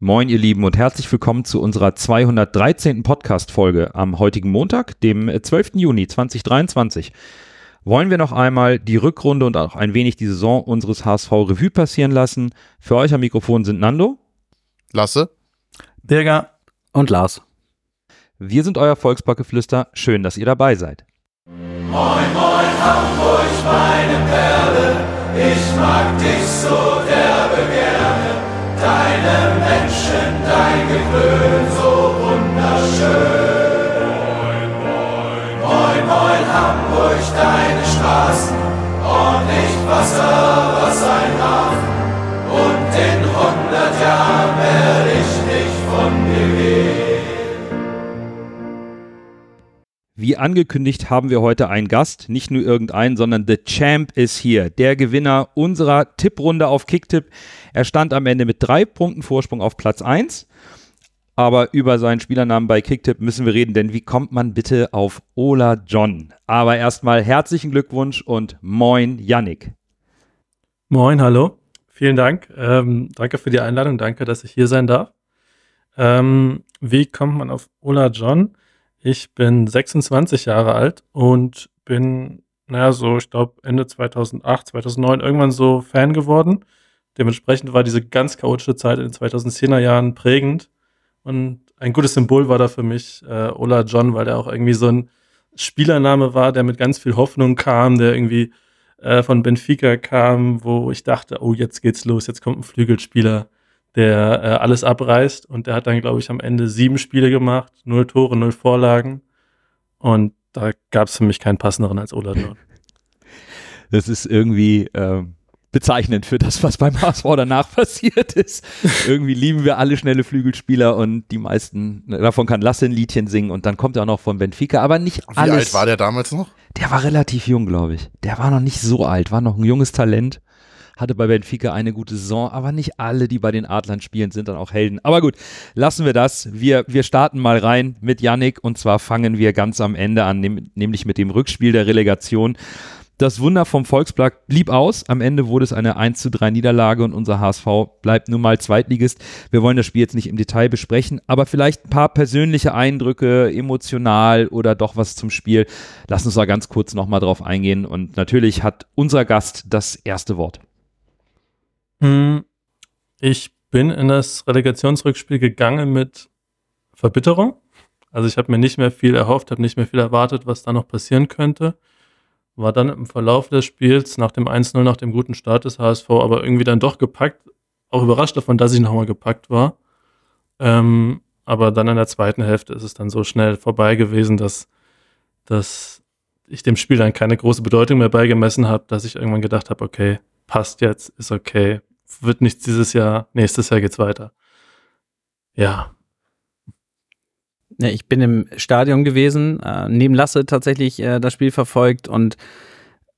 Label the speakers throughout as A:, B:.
A: Moin, ihr Lieben, und herzlich willkommen zu unserer 213. Podcast-Folge am heutigen Montag, dem 12. Juni 2023. Wollen wir noch einmal die Rückrunde und auch ein wenig die Saison unseres HSV Revue passieren lassen? Für euch am Mikrofon sind Nando,
B: Lasse,
C: Birger und Lars.
A: Wir sind euer Volksbackeflüster. Schön, dass ihr dabei seid.
D: Moin, moin, Hamburg, meine Perle, ich mag dich so derbe gerne. Deine Menschen, dein Gewöhn, so wunderschön. Moin, moin, moin, moin, Hamburg, deine Straßen, ordentlich Wasser, was ein Hafen. Und in hundert Jahren werde ich nicht von dir gehen.
A: Wie angekündigt haben wir heute einen Gast, nicht nur irgendeinen, sondern The Champ ist hier, der Gewinner unserer Tipprunde auf Kicktipp. Er stand am Ende mit drei Punkten Vorsprung auf Platz 1. Aber über seinen Spielernamen bei Kicktipp müssen wir reden, denn wie kommt man bitte auf Ola John? Aber erstmal herzlichen Glückwunsch und moin Yannick.
C: Moin, hallo. Vielen Dank. Ähm, danke für die Einladung. Danke, dass ich hier sein darf. Ähm, wie kommt man auf Ola John? Ich bin 26 Jahre alt und bin, naja, so, ich glaube, Ende 2008, 2009 irgendwann so Fan geworden. Dementsprechend war diese ganz chaotische Zeit in den 2010er Jahren prägend. Und ein gutes Symbol war da für mich äh, Ola John, weil der auch irgendwie so ein Spielername war, der mit ganz viel Hoffnung kam, der irgendwie äh, von Benfica kam, wo ich dachte, oh, jetzt geht's los, jetzt kommt ein Flügelspieler der äh, alles abreißt. Und der hat dann, glaube ich, am Ende sieben Spiele gemacht, null Tore, null Vorlagen. Und da gab es für mich keinen passenderen als Ola John.
A: Das ist irgendwie äh, bezeichnend für das, was beim HSV danach passiert ist. irgendwie lieben wir alle schnelle Flügelspieler und die meisten, davon kann Lasse ein Liedchen singen und dann kommt er auch noch von Benfica, aber nicht
B: wie
A: alles.
B: alt war der damals noch?
A: Der war relativ jung, glaube ich. Der war noch nicht so alt, war noch ein junges Talent hatte bei Benfica eine gute Saison, aber nicht alle, die bei den Adlern spielen, sind dann auch Helden. Aber gut, lassen wir das. Wir, wir starten mal rein mit Yannick und zwar fangen wir ganz am Ende an, nämlich mit dem Rückspiel der Relegation. Das Wunder vom Volksblatt blieb aus. Am Ende wurde es eine 1 zu 3 Niederlage und unser HSV bleibt nun mal Zweitligist. Wir wollen das Spiel jetzt nicht im Detail besprechen, aber vielleicht ein paar persönliche Eindrücke, emotional oder doch was zum Spiel. Lass uns da ganz kurz nochmal drauf eingehen. Und natürlich hat unser Gast das erste Wort.
C: Hm, ich bin in das Relegationsrückspiel gegangen mit Verbitterung. Also ich habe mir nicht mehr viel erhofft, habe nicht mehr viel erwartet, was da noch passieren könnte. War dann im Verlauf des Spiels nach dem 1-0, nach dem guten Start des HSV, aber irgendwie dann doch gepackt. Auch überrascht davon, dass ich nochmal gepackt war. Ähm, aber dann in der zweiten Hälfte ist es dann so schnell vorbei gewesen, dass, dass ich dem Spiel dann keine große Bedeutung mehr beigemessen habe, dass ich irgendwann gedacht habe, okay, passt jetzt, ist okay, wird nichts dieses Jahr, nächstes Jahr geht's weiter. Ja.
E: Ich bin im Stadion gewesen, äh, neben Lasse tatsächlich äh, das Spiel verfolgt und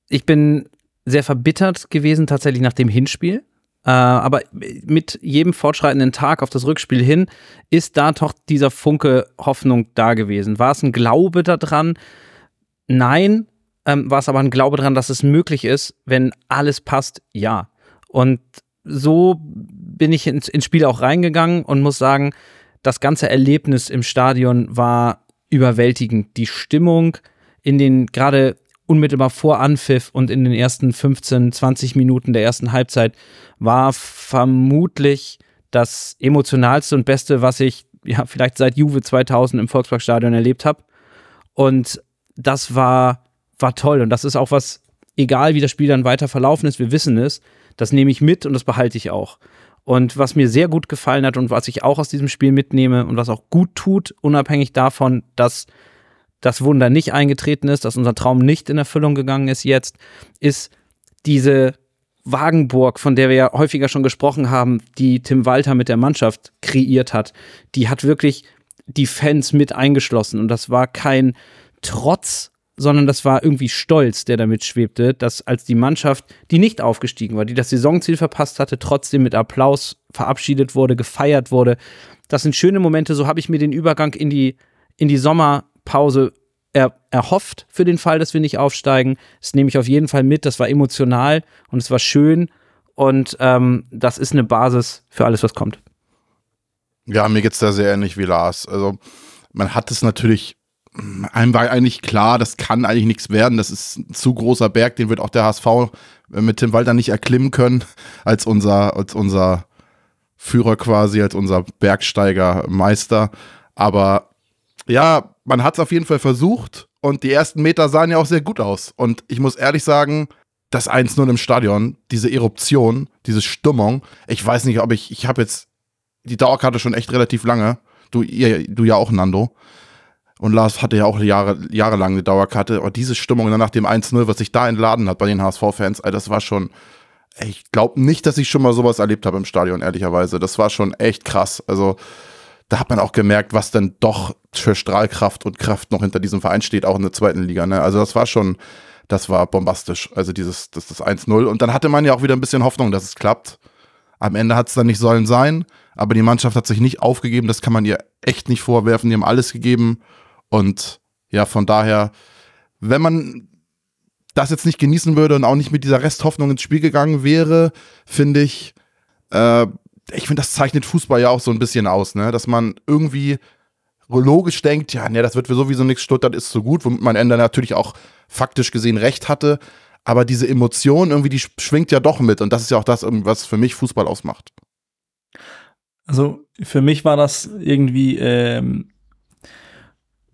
E: ich bin sehr verbittert gewesen tatsächlich nach dem Hinspiel. Äh, aber mit jedem fortschreitenden Tag auf das Rückspiel hin ist da doch dieser Funke Hoffnung da gewesen. War es ein Glaube daran? Nein. Ähm, war es aber ein Glaube daran, dass es möglich ist, wenn alles passt? Ja. Und so bin ich ins, ins Spiel auch reingegangen und muss sagen, das ganze Erlebnis im Stadion war überwältigend. Die Stimmung in den gerade unmittelbar vor Anpfiff und in den ersten 15, 20 Minuten der ersten Halbzeit war vermutlich das emotionalste und beste, was ich ja vielleicht seit Juve 2000 im Volksparkstadion erlebt habe. Und das war war toll und das ist auch was egal wie das Spiel dann weiter verlaufen ist, wir wissen es, das nehme ich mit und das behalte ich auch. Und was mir sehr gut gefallen hat und was ich auch aus diesem Spiel mitnehme und was auch gut tut, unabhängig davon, dass das Wunder nicht eingetreten ist, dass unser Traum nicht in Erfüllung gegangen ist jetzt, ist diese Wagenburg, von der wir ja häufiger schon gesprochen haben, die Tim Walter mit der Mannschaft kreiert hat, die hat wirklich die Fans mit eingeschlossen. Und das war kein Trotz sondern das war irgendwie Stolz, der damit schwebte, dass als die Mannschaft, die nicht aufgestiegen war, die das Saisonziel verpasst hatte, trotzdem mit Applaus verabschiedet wurde, gefeiert wurde. Das sind schöne Momente, so habe ich mir den Übergang in die, in die Sommerpause er, erhofft für den Fall, dass wir nicht aufsteigen. Das nehme ich auf jeden Fall mit. Das war emotional und es war schön und ähm, das ist eine Basis für alles, was kommt.
B: Ja, mir geht's da sehr ähnlich wie Lars. Also man hat es natürlich, einem war eigentlich klar, das kann eigentlich nichts werden. Das ist ein zu großer Berg, den wird auch der HSV mit Tim Walter nicht erklimmen können, als unser, als unser Führer quasi, als unser Bergsteigermeister. Aber ja, man hat es auf jeden Fall versucht und die ersten Meter sahen ja auch sehr gut aus. Und ich muss ehrlich sagen, das 1-0 im Stadion, diese Eruption, diese Stimmung, ich weiß nicht, ob ich, ich habe jetzt die Dauerkarte schon echt relativ lange. Du, ihr, du ja auch, Nando. Und Lars hatte ja auch Jahre, jahrelang eine Dauerkarte. Aber diese Stimmung nach dem 1-0, was sich da entladen hat bei den HSV-Fans, das war schon. Ich glaube nicht, dass ich schon mal sowas erlebt habe im Stadion, ehrlicherweise. Das war schon echt krass. Also, da hat man auch gemerkt, was denn doch für Strahlkraft und Kraft noch hinter diesem Verein steht, auch in der zweiten Liga. Ne? Also, das war schon, das war bombastisch. Also, dieses, das, das 1-0. Und dann hatte man ja auch wieder ein bisschen Hoffnung, dass es klappt. Am Ende hat es dann nicht sollen sein, aber die Mannschaft hat sich nicht aufgegeben. Das kann man ihr echt nicht vorwerfen. Die haben alles gegeben. Und ja, von daher, wenn man das jetzt nicht genießen würde und auch nicht mit dieser Resthoffnung ins Spiel gegangen wäre, finde ich, äh, ich finde, das zeichnet Fußball ja auch so ein bisschen aus, ne? Dass man irgendwie logisch denkt, ja, ne, das wird sowieso nichts, Stuttgart ist so gut, womit man Ende natürlich auch faktisch gesehen recht hatte aber diese Emotion irgendwie, die schwingt ja doch mit und das ist ja auch das, was für mich Fußball ausmacht.
F: Also für mich war das irgendwie, ähm,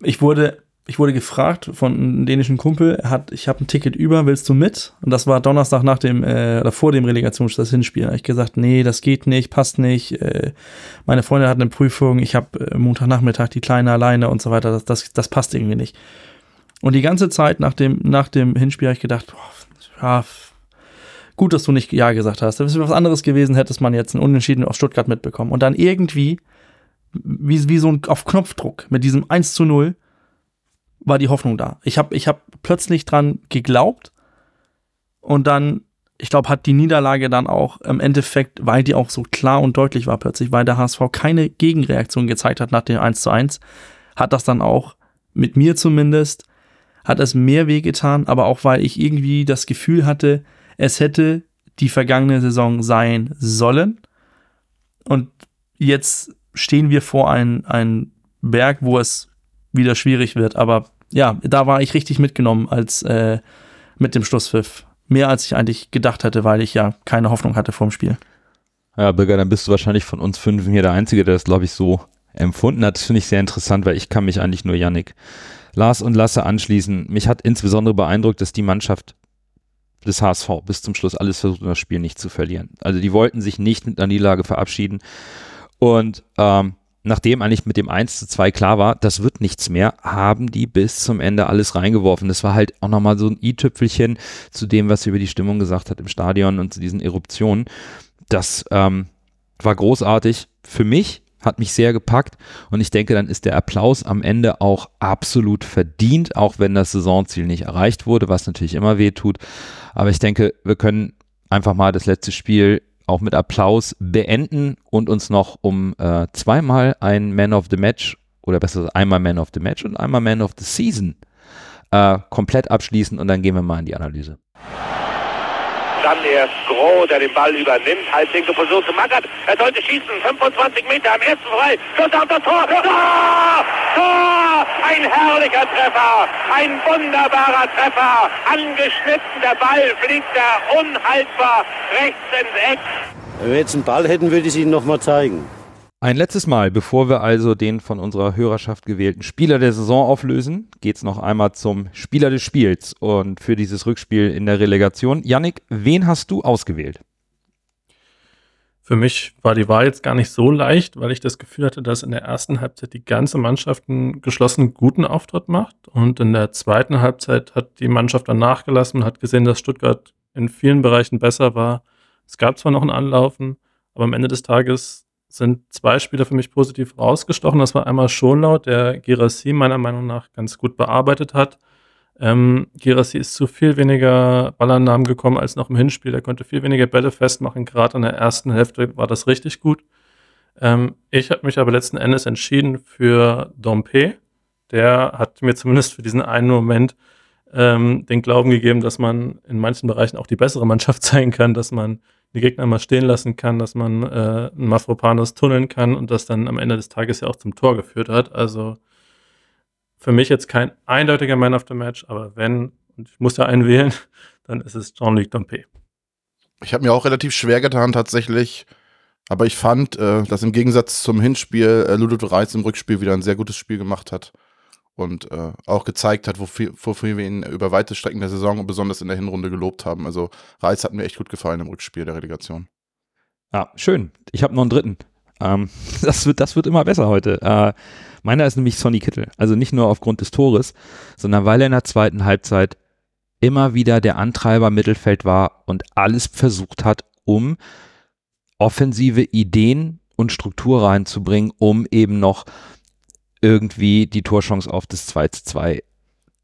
F: ich wurde, ich wurde gefragt von einem dänischen Kumpel, er hat, ich habe ein Ticket über, willst du mit? Und das war Donnerstag nach dem, äh, oder vor dem Relegationsspiel, das Hinspiel. Da habe ich gesagt, nee, das geht nicht, passt nicht. Äh, meine Freundin hat eine Prüfung, ich habe äh, Montagnachmittag die Kleine alleine und so weiter, das, das, das passt irgendwie nicht. Und die ganze Zeit nach dem, nach dem Hinspiel habe ich gedacht, boah, ja, gut, dass du nicht Ja gesagt hast. Das wäre was anderes gewesen, hättest man jetzt einen Unentschieden aus Stuttgart mitbekommen. Und dann irgendwie, wie, wie so ein auf Knopfdruck, mit diesem 1 zu 0, war die Hoffnung da. Ich habe ich hab plötzlich dran geglaubt und dann, ich glaube, hat die Niederlage dann auch im Endeffekt, weil die auch so klar und deutlich war plötzlich, weil der HSV keine Gegenreaktion gezeigt hat nach dem 1 zu 1, hat das dann auch mit mir zumindest hat es mehr wehgetan, aber auch weil ich irgendwie das Gefühl hatte, es hätte die vergangene Saison sein sollen. Und jetzt stehen wir vor einem Berg, wo es wieder schwierig wird. Aber ja, da war ich richtig mitgenommen als äh, mit dem Schlusspfiff. Mehr als ich eigentlich gedacht hätte, weil ich ja keine Hoffnung hatte vor dem Spiel.
A: Ja, Bürger, dann bist du wahrscheinlich von uns fünf hier der Einzige, der das, glaube ich, so empfunden hat. Das finde ich sehr interessant, weil ich kann mich eigentlich nur Yannick Lars und Lasse anschließen. Mich hat insbesondere beeindruckt, dass die Mannschaft des HSV bis zum Schluss alles versucht, um das Spiel nicht zu verlieren. Also die wollten sich nicht mit einer Niederlage verabschieden. Und ähm, nachdem eigentlich mit dem 1 zu 2 klar war, das wird nichts mehr, haben die bis zum Ende alles reingeworfen. Das war halt auch nochmal so ein i-Tüpfelchen zu dem, was sie über die Stimmung gesagt hat im Stadion und zu diesen Eruptionen. Das ähm, war großartig für mich hat mich sehr gepackt und ich denke, dann ist der Applaus am Ende auch absolut verdient, auch wenn das Saisonziel nicht erreicht wurde, was natürlich immer weh tut. Aber ich denke, wir können einfach mal das letzte Spiel auch mit Applaus beenden und uns noch um äh, zweimal ein Man of the Match oder besser einmal Man of the Match und einmal Man of the Season äh, komplett abschließen und dann gehen wir mal in die Analyse.
G: Dann erst Groh, der den Ball übernimmt. Halblinke Position zu Mackert. Er sollte schießen. 25 Meter am ersten frei. Schuss auf das Tor. Tor! Tor! Ein herrlicher Treffer. Ein wunderbarer Treffer. Angeschnitten. Der Ball fliegt da unhaltbar rechts ins Eck.
H: Wenn wir jetzt einen Ball hätten, würde ich es Ihnen nochmal zeigen.
A: Ein letztes Mal, bevor wir also den von unserer Hörerschaft gewählten Spieler der Saison auflösen, geht es noch einmal zum Spieler des Spiels und für dieses Rückspiel in der Relegation. Yannick, wen hast du ausgewählt?
C: Für mich war die Wahl jetzt gar nicht so leicht, weil ich das Gefühl hatte, dass in der ersten Halbzeit die ganze Mannschaft einen geschlossenen guten Auftritt macht und in der zweiten Halbzeit hat die Mannschaft dann nachgelassen und hat gesehen, dass Stuttgart in vielen Bereichen besser war. Es gab zwar noch ein Anlaufen, aber am Ende des Tages sind zwei Spieler für mich positiv rausgestochen. Das war einmal Schonlaut, der Girassi meiner Meinung nach ganz gut bearbeitet hat. Ähm, Girassi ist zu viel weniger Ballannahmen gekommen als noch im Hinspiel. Er konnte viel weniger Bälle festmachen. Gerade in der ersten Hälfte war das richtig gut. Ähm, ich habe mich aber letzten Endes entschieden für Dompe. Der hat mir zumindest für diesen einen Moment ähm, den Glauben gegeben, dass man in manchen Bereichen auch die bessere Mannschaft sein kann, dass man die Gegner mal stehen lassen kann, dass man äh, einen Mafropanos tunneln kann und das dann am Ende des Tages ja auch zum Tor geführt hat. Also für mich jetzt kein eindeutiger Man of the Match, aber wenn, und ich muss ja einen wählen, dann ist es Jean-Luc Dompe.
B: Ich habe mir auch relativ schwer getan tatsächlich, aber ich fand, äh, dass im Gegensatz zum Hinspiel äh, Ludo Reis im Rückspiel wieder ein sehr gutes Spiel gemacht hat und äh, auch gezeigt hat, wofür, wofür wir ihn über weite Strecken der Saison und besonders in der Hinrunde gelobt haben. Also Reis hat mir echt gut gefallen im Rückspiel der Relegation.
A: Ja, schön. Ich habe noch einen dritten. Ähm, das, wird, das wird immer besser heute. Äh, meiner ist nämlich Sonny Kittel. Also nicht nur aufgrund des Tores, sondern weil er in der zweiten Halbzeit immer wieder der Antreiber Mittelfeld war und alles versucht hat, um offensive Ideen und Struktur reinzubringen, um eben noch irgendwie die Torchance auf das 2 zu 2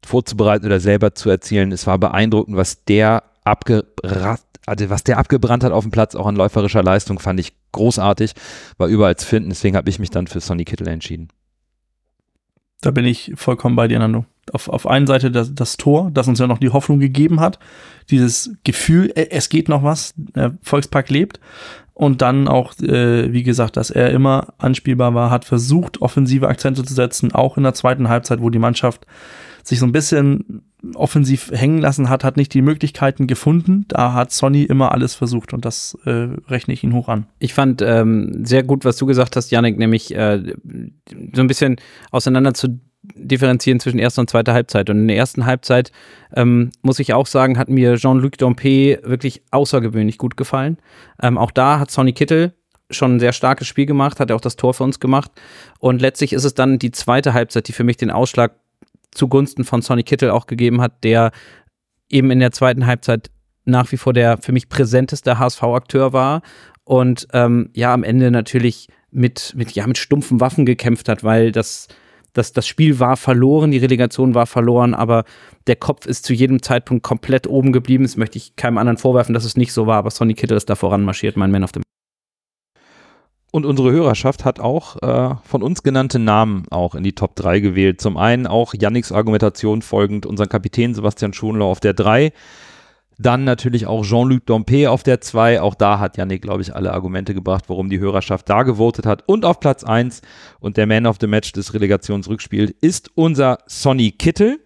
A: vorzubereiten oder selber zu erzielen. Es war beeindruckend, was der abgerat, also was der abgebrannt hat auf dem Platz, auch an läuferischer Leistung, fand ich großartig, war überall zu finden. Deswegen habe ich mich dann für Sonny Kittel entschieden.
F: Da bin ich vollkommen bei dir, Nando. Auf, auf einen Seite das, das Tor, das uns ja noch die Hoffnung gegeben hat, dieses Gefühl, äh, es geht noch was, der Volkspark lebt. Und dann auch, äh, wie gesagt, dass er immer anspielbar war, hat versucht, offensive Akzente zu setzen, auch in der zweiten Halbzeit, wo die Mannschaft sich so ein bisschen offensiv hängen lassen hat, hat nicht die Möglichkeiten gefunden. Da hat Sonny immer alles versucht und das äh, rechne ich ihn hoch an.
E: Ich fand ähm, sehr gut, was du gesagt hast, Janik, nämlich äh, so ein bisschen auseinander zu differenzieren zwischen erster und zweiter Halbzeit. Und in der ersten Halbzeit, ähm, muss ich auch sagen, hat mir Jean-Luc Dompe wirklich außergewöhnlich gut gefallen. Ähm, auch da hat Sonny Kittel schon ein sehr starkes Spiel gemacht, hat er auch das Tor für uns gemacht. Und letztlich ist es dann die zweite Halbzeit, die für mich den Ausschlag zugunsten von Sonny Kittel auch gegeben hat, der eben in der zweiten Halbzeit nach wie vor der für mich präsenteste HSV-Akteur war und ähm, ja am Ende natürlich mit, mit, ja, mit stumpfen Waffen gekämpft hat, weil das, das, das Spiel war verloren, die Relegation war verloren, aber der Kopf ist zu jedem Zeitpunkt komplett oben geblieben. Das möchte ich keinem anderen vorwerfen, dass es nicht so war, aber Sonny Kittel ist da voranmarschiert, mein Man of the
A: und unsere Hörerschaft hat auch äh, von uns genannte Namen auch in die Top 3 gewählt. Zum einen auch Yannicks Argumentation folgend unseren Kapitän Sebastian Schonlau auf der 3. Dann natürlich auch Jean-Luc Dompe auf der 2. Auch da hat Yannick, glaube ich, alle Argumente gebracht, warum die Hörerschaft da gewotet hat. Und auf Platz 1 und der Man of the Match des Relegationsrückspiels ist unser Sonny Kittel.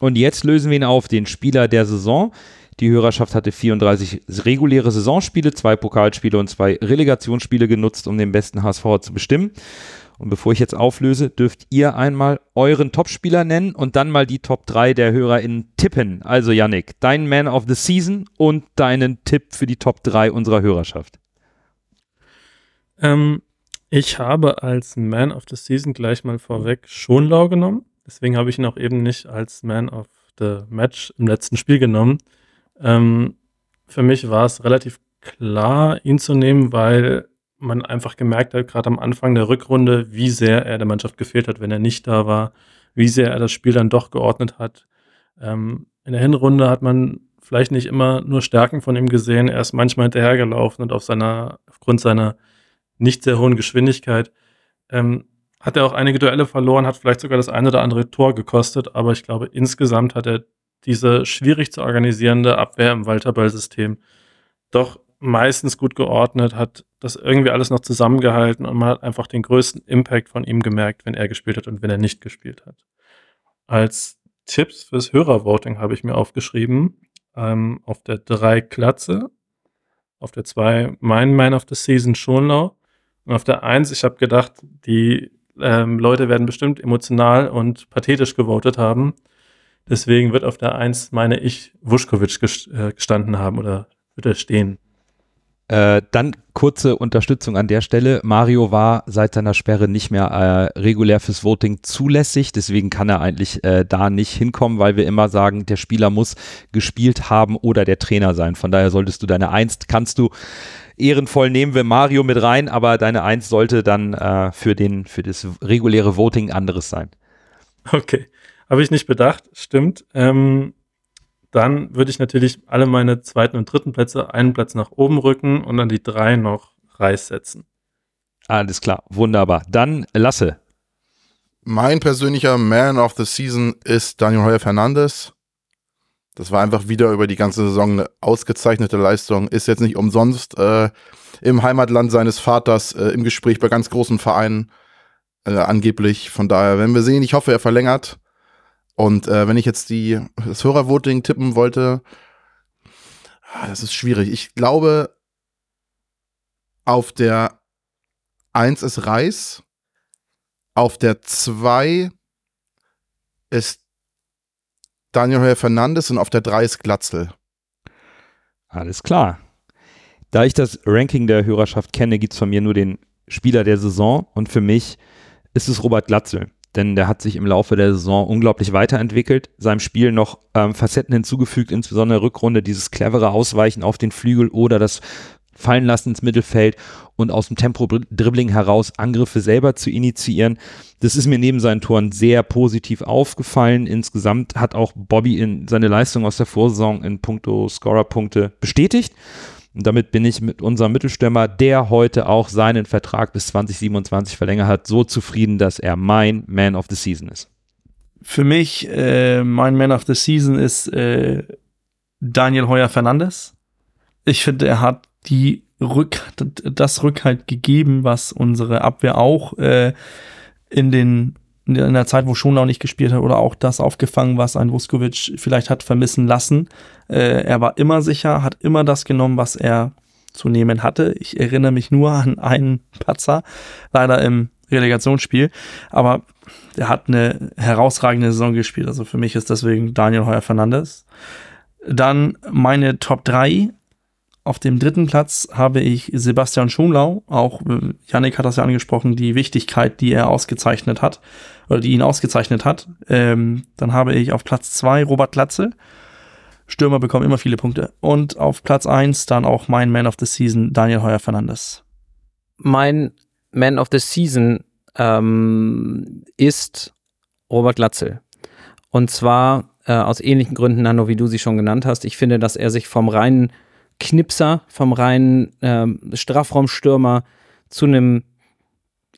A: Und jetzt lösen wir ihn auf, den Spieler der Saison. Die Hörerschaft hatte 34 reguläre Saisonspiele, zwei Pokalspiele und zwei Relegationsspiele genutzt, um den besten HSV zu bestimmen. Und bevor ich jetzt auflöse, dürft ihr einmal euren Topspieler nennen und dann mal die Top 3 der HörerInnen tippen. Also Yannick, dein Man of the Season und deinen Tipp für die Top 3 unserer Hörerschaft.
C: Ähm, ich habe als Man of the Season gleich mal vorweg Schonlau genommen. Deswegen habe ich ihn auch eben nicht als Man of the Match im letzten Spiel genommen. Ähm, für mich war es relativ klar, ihn zu nehmen, weil man einfach gemerkt hat, gerade am Anfang der Rückrunde, wie sehr er der Mannschaft gefehlt hat, wenn er nicht da war, wie sehr er das Spiel dann doch geordnet hat. Ähm, in der Hinrunde hat man vielleicht nicht immer nur Stärken von ihm gesehen. Er ist manchmal hinterhergelaufen und auf seiner, aufgrund seiner nicht sehr hohen Geschwindigkeit ähm, hat er auch einige Duelle verloren, hat vielleicht sogar das eine oder andere Tor gekostet, aber ich glaube, insgesamt hat er diese schwierig zu organisierende Abwehr im Walterball-System doch meistens gut geordnet, hat das irgendwie alles noch zusammengehalten und man hat einfach den größten Impact von ihm gemerkt, wenn er gespielt hat und wenn er nicht gespielt hat. Als Tipps fürs Hörervoting habe ich mir aufgeschrieben, ähm, auf der 3 Klatze, auf der 2 mein Man of the Season Schonlau und auf der 1, ich habe gedacht, die ähm, Leute werden bestimmt emotional und pathetisch gewotet haben. Deswegen wird auf der 1, meine ich, Vuskovic äh, gestanden haben oder wird er stehen.
A: Äh, dann kurze Unterstützung an der Stelle. Mario war seit seiner Sperre nicht mehr äh, regulär fürs Voting zulässig, deswegen kann er eigentlich äh, da nicht hinkommen, weil wir immer sagen, der Spieler muss gespielt haben oder der Trainer sein. Von daher solltest du deine Eins, kannst du ehrenvoll nehmen wir Mario mit rein, aber deine Eins sollte dann äh, für, den, für das reguläre Voting anderes sein.
C: Okay. Habe ich nicht bedacht, stimmt. Ähm, dann würde ich natürlich alle meine zweiten und dritten Plätze einen Platz nach oben rücken und dann die drei noch Reis setzen.
A: Alles klar, wunderbar. Dann Lasse.
B: Mein persönlicher Man of the Season ist Daniel Heuer Fernandes. Das war einfach wieder über die ganze Saison eine ausgezeichnete Leistung. Ist jetzt nicht umsonst äh, im Heimatland seines Vaters äh, im Gespräch bei ganz großen Vereinen äh, angeblich. Von daher werden wir sehen. Ich hoffe, er verlängert. Und äh, wenn ich jetzt die, das Hörervoting tippen wollte, ah, das ist schwierig. Ich glaube, auf der 1 ist Reis, auf der 2 ist Daniel Heuer Fernandes und auf der 3 ist Glatzel.
A: Alles klar. Da ich das Ranking der Hörerschaft kenne, gibt es von mir nur den Spieler der Saison und für mich ist es Robert Glatzel. Denn der hat sich im Laufe der Saison unglaublich weiterentwickelt, seinem Spiel noch ähm, Facetten hinzugefügt, insbesondere Rückrunde, dieses clevere Ausweichen auf den Flügel oder das fallen lassen ins Mittelfeld und aus dem Tempo-Dribbling heraus Angriffe selber zu initiieren. Das ist mir neben seinen Toren sehr positiv aufgefallen. Insgesamt hat auch Bobby in seine Leistung aus der Vorsaison in puncto Scorer-Punkte bestätigt. Und damit bin ich mit unserem Mittelstürmer, der heute auch seinen Vertrag bis 2027 verlängert hat, so zufrieden, dass er mein Man of the Season ist.
F: Für mich, äh, mein Man of the Season ist äh, Daniel Heuer Fernandes. Ich finde, er hat die Rück, das Rückhalt gegeben, was unsere Abwehr auch äh, in den in der Zeit, wo Schonlau nicht gespielt hat, oder auch das aufgefangen, was ein Vuskovic vielleicht hat vermissen lassen. Äh, er war immer sicher, hat immer das genommen, was er zu nehmen hatte. Ich erinnere mich nur an einen Patzer, leider im Relegationsspiel, aber er hat eine herausragende Saison gespielt. Also für mich ist deswegen Daniel Heuer Fernandes. Dann meine Top 3 auf dem dritten Platz habe ich Sebastian Schonlau. Auch äh, Yannick hat das ja angesprochen, die Wichtigkeit, die er ausgezeichnet hat, oder die ihn ausgezeichnet hat. Ähm, dann habe ich auf Platz zwei Robert Glatze. Stürmer bekommen immer viele Punkte. Und auf Platz eins dann auch mein Man of the Season, Daniel Heuer Fernandes.
E: Mein Man of the Season ähm, ist Robert Glatzel. Und zwar äh, aus ähnlichen Gründen, Nano, wie du sie schon genannt hast. Ich finde, dass er sich vom reinen Knipser, vom reinen ähm, Strafraumstürmer zu einem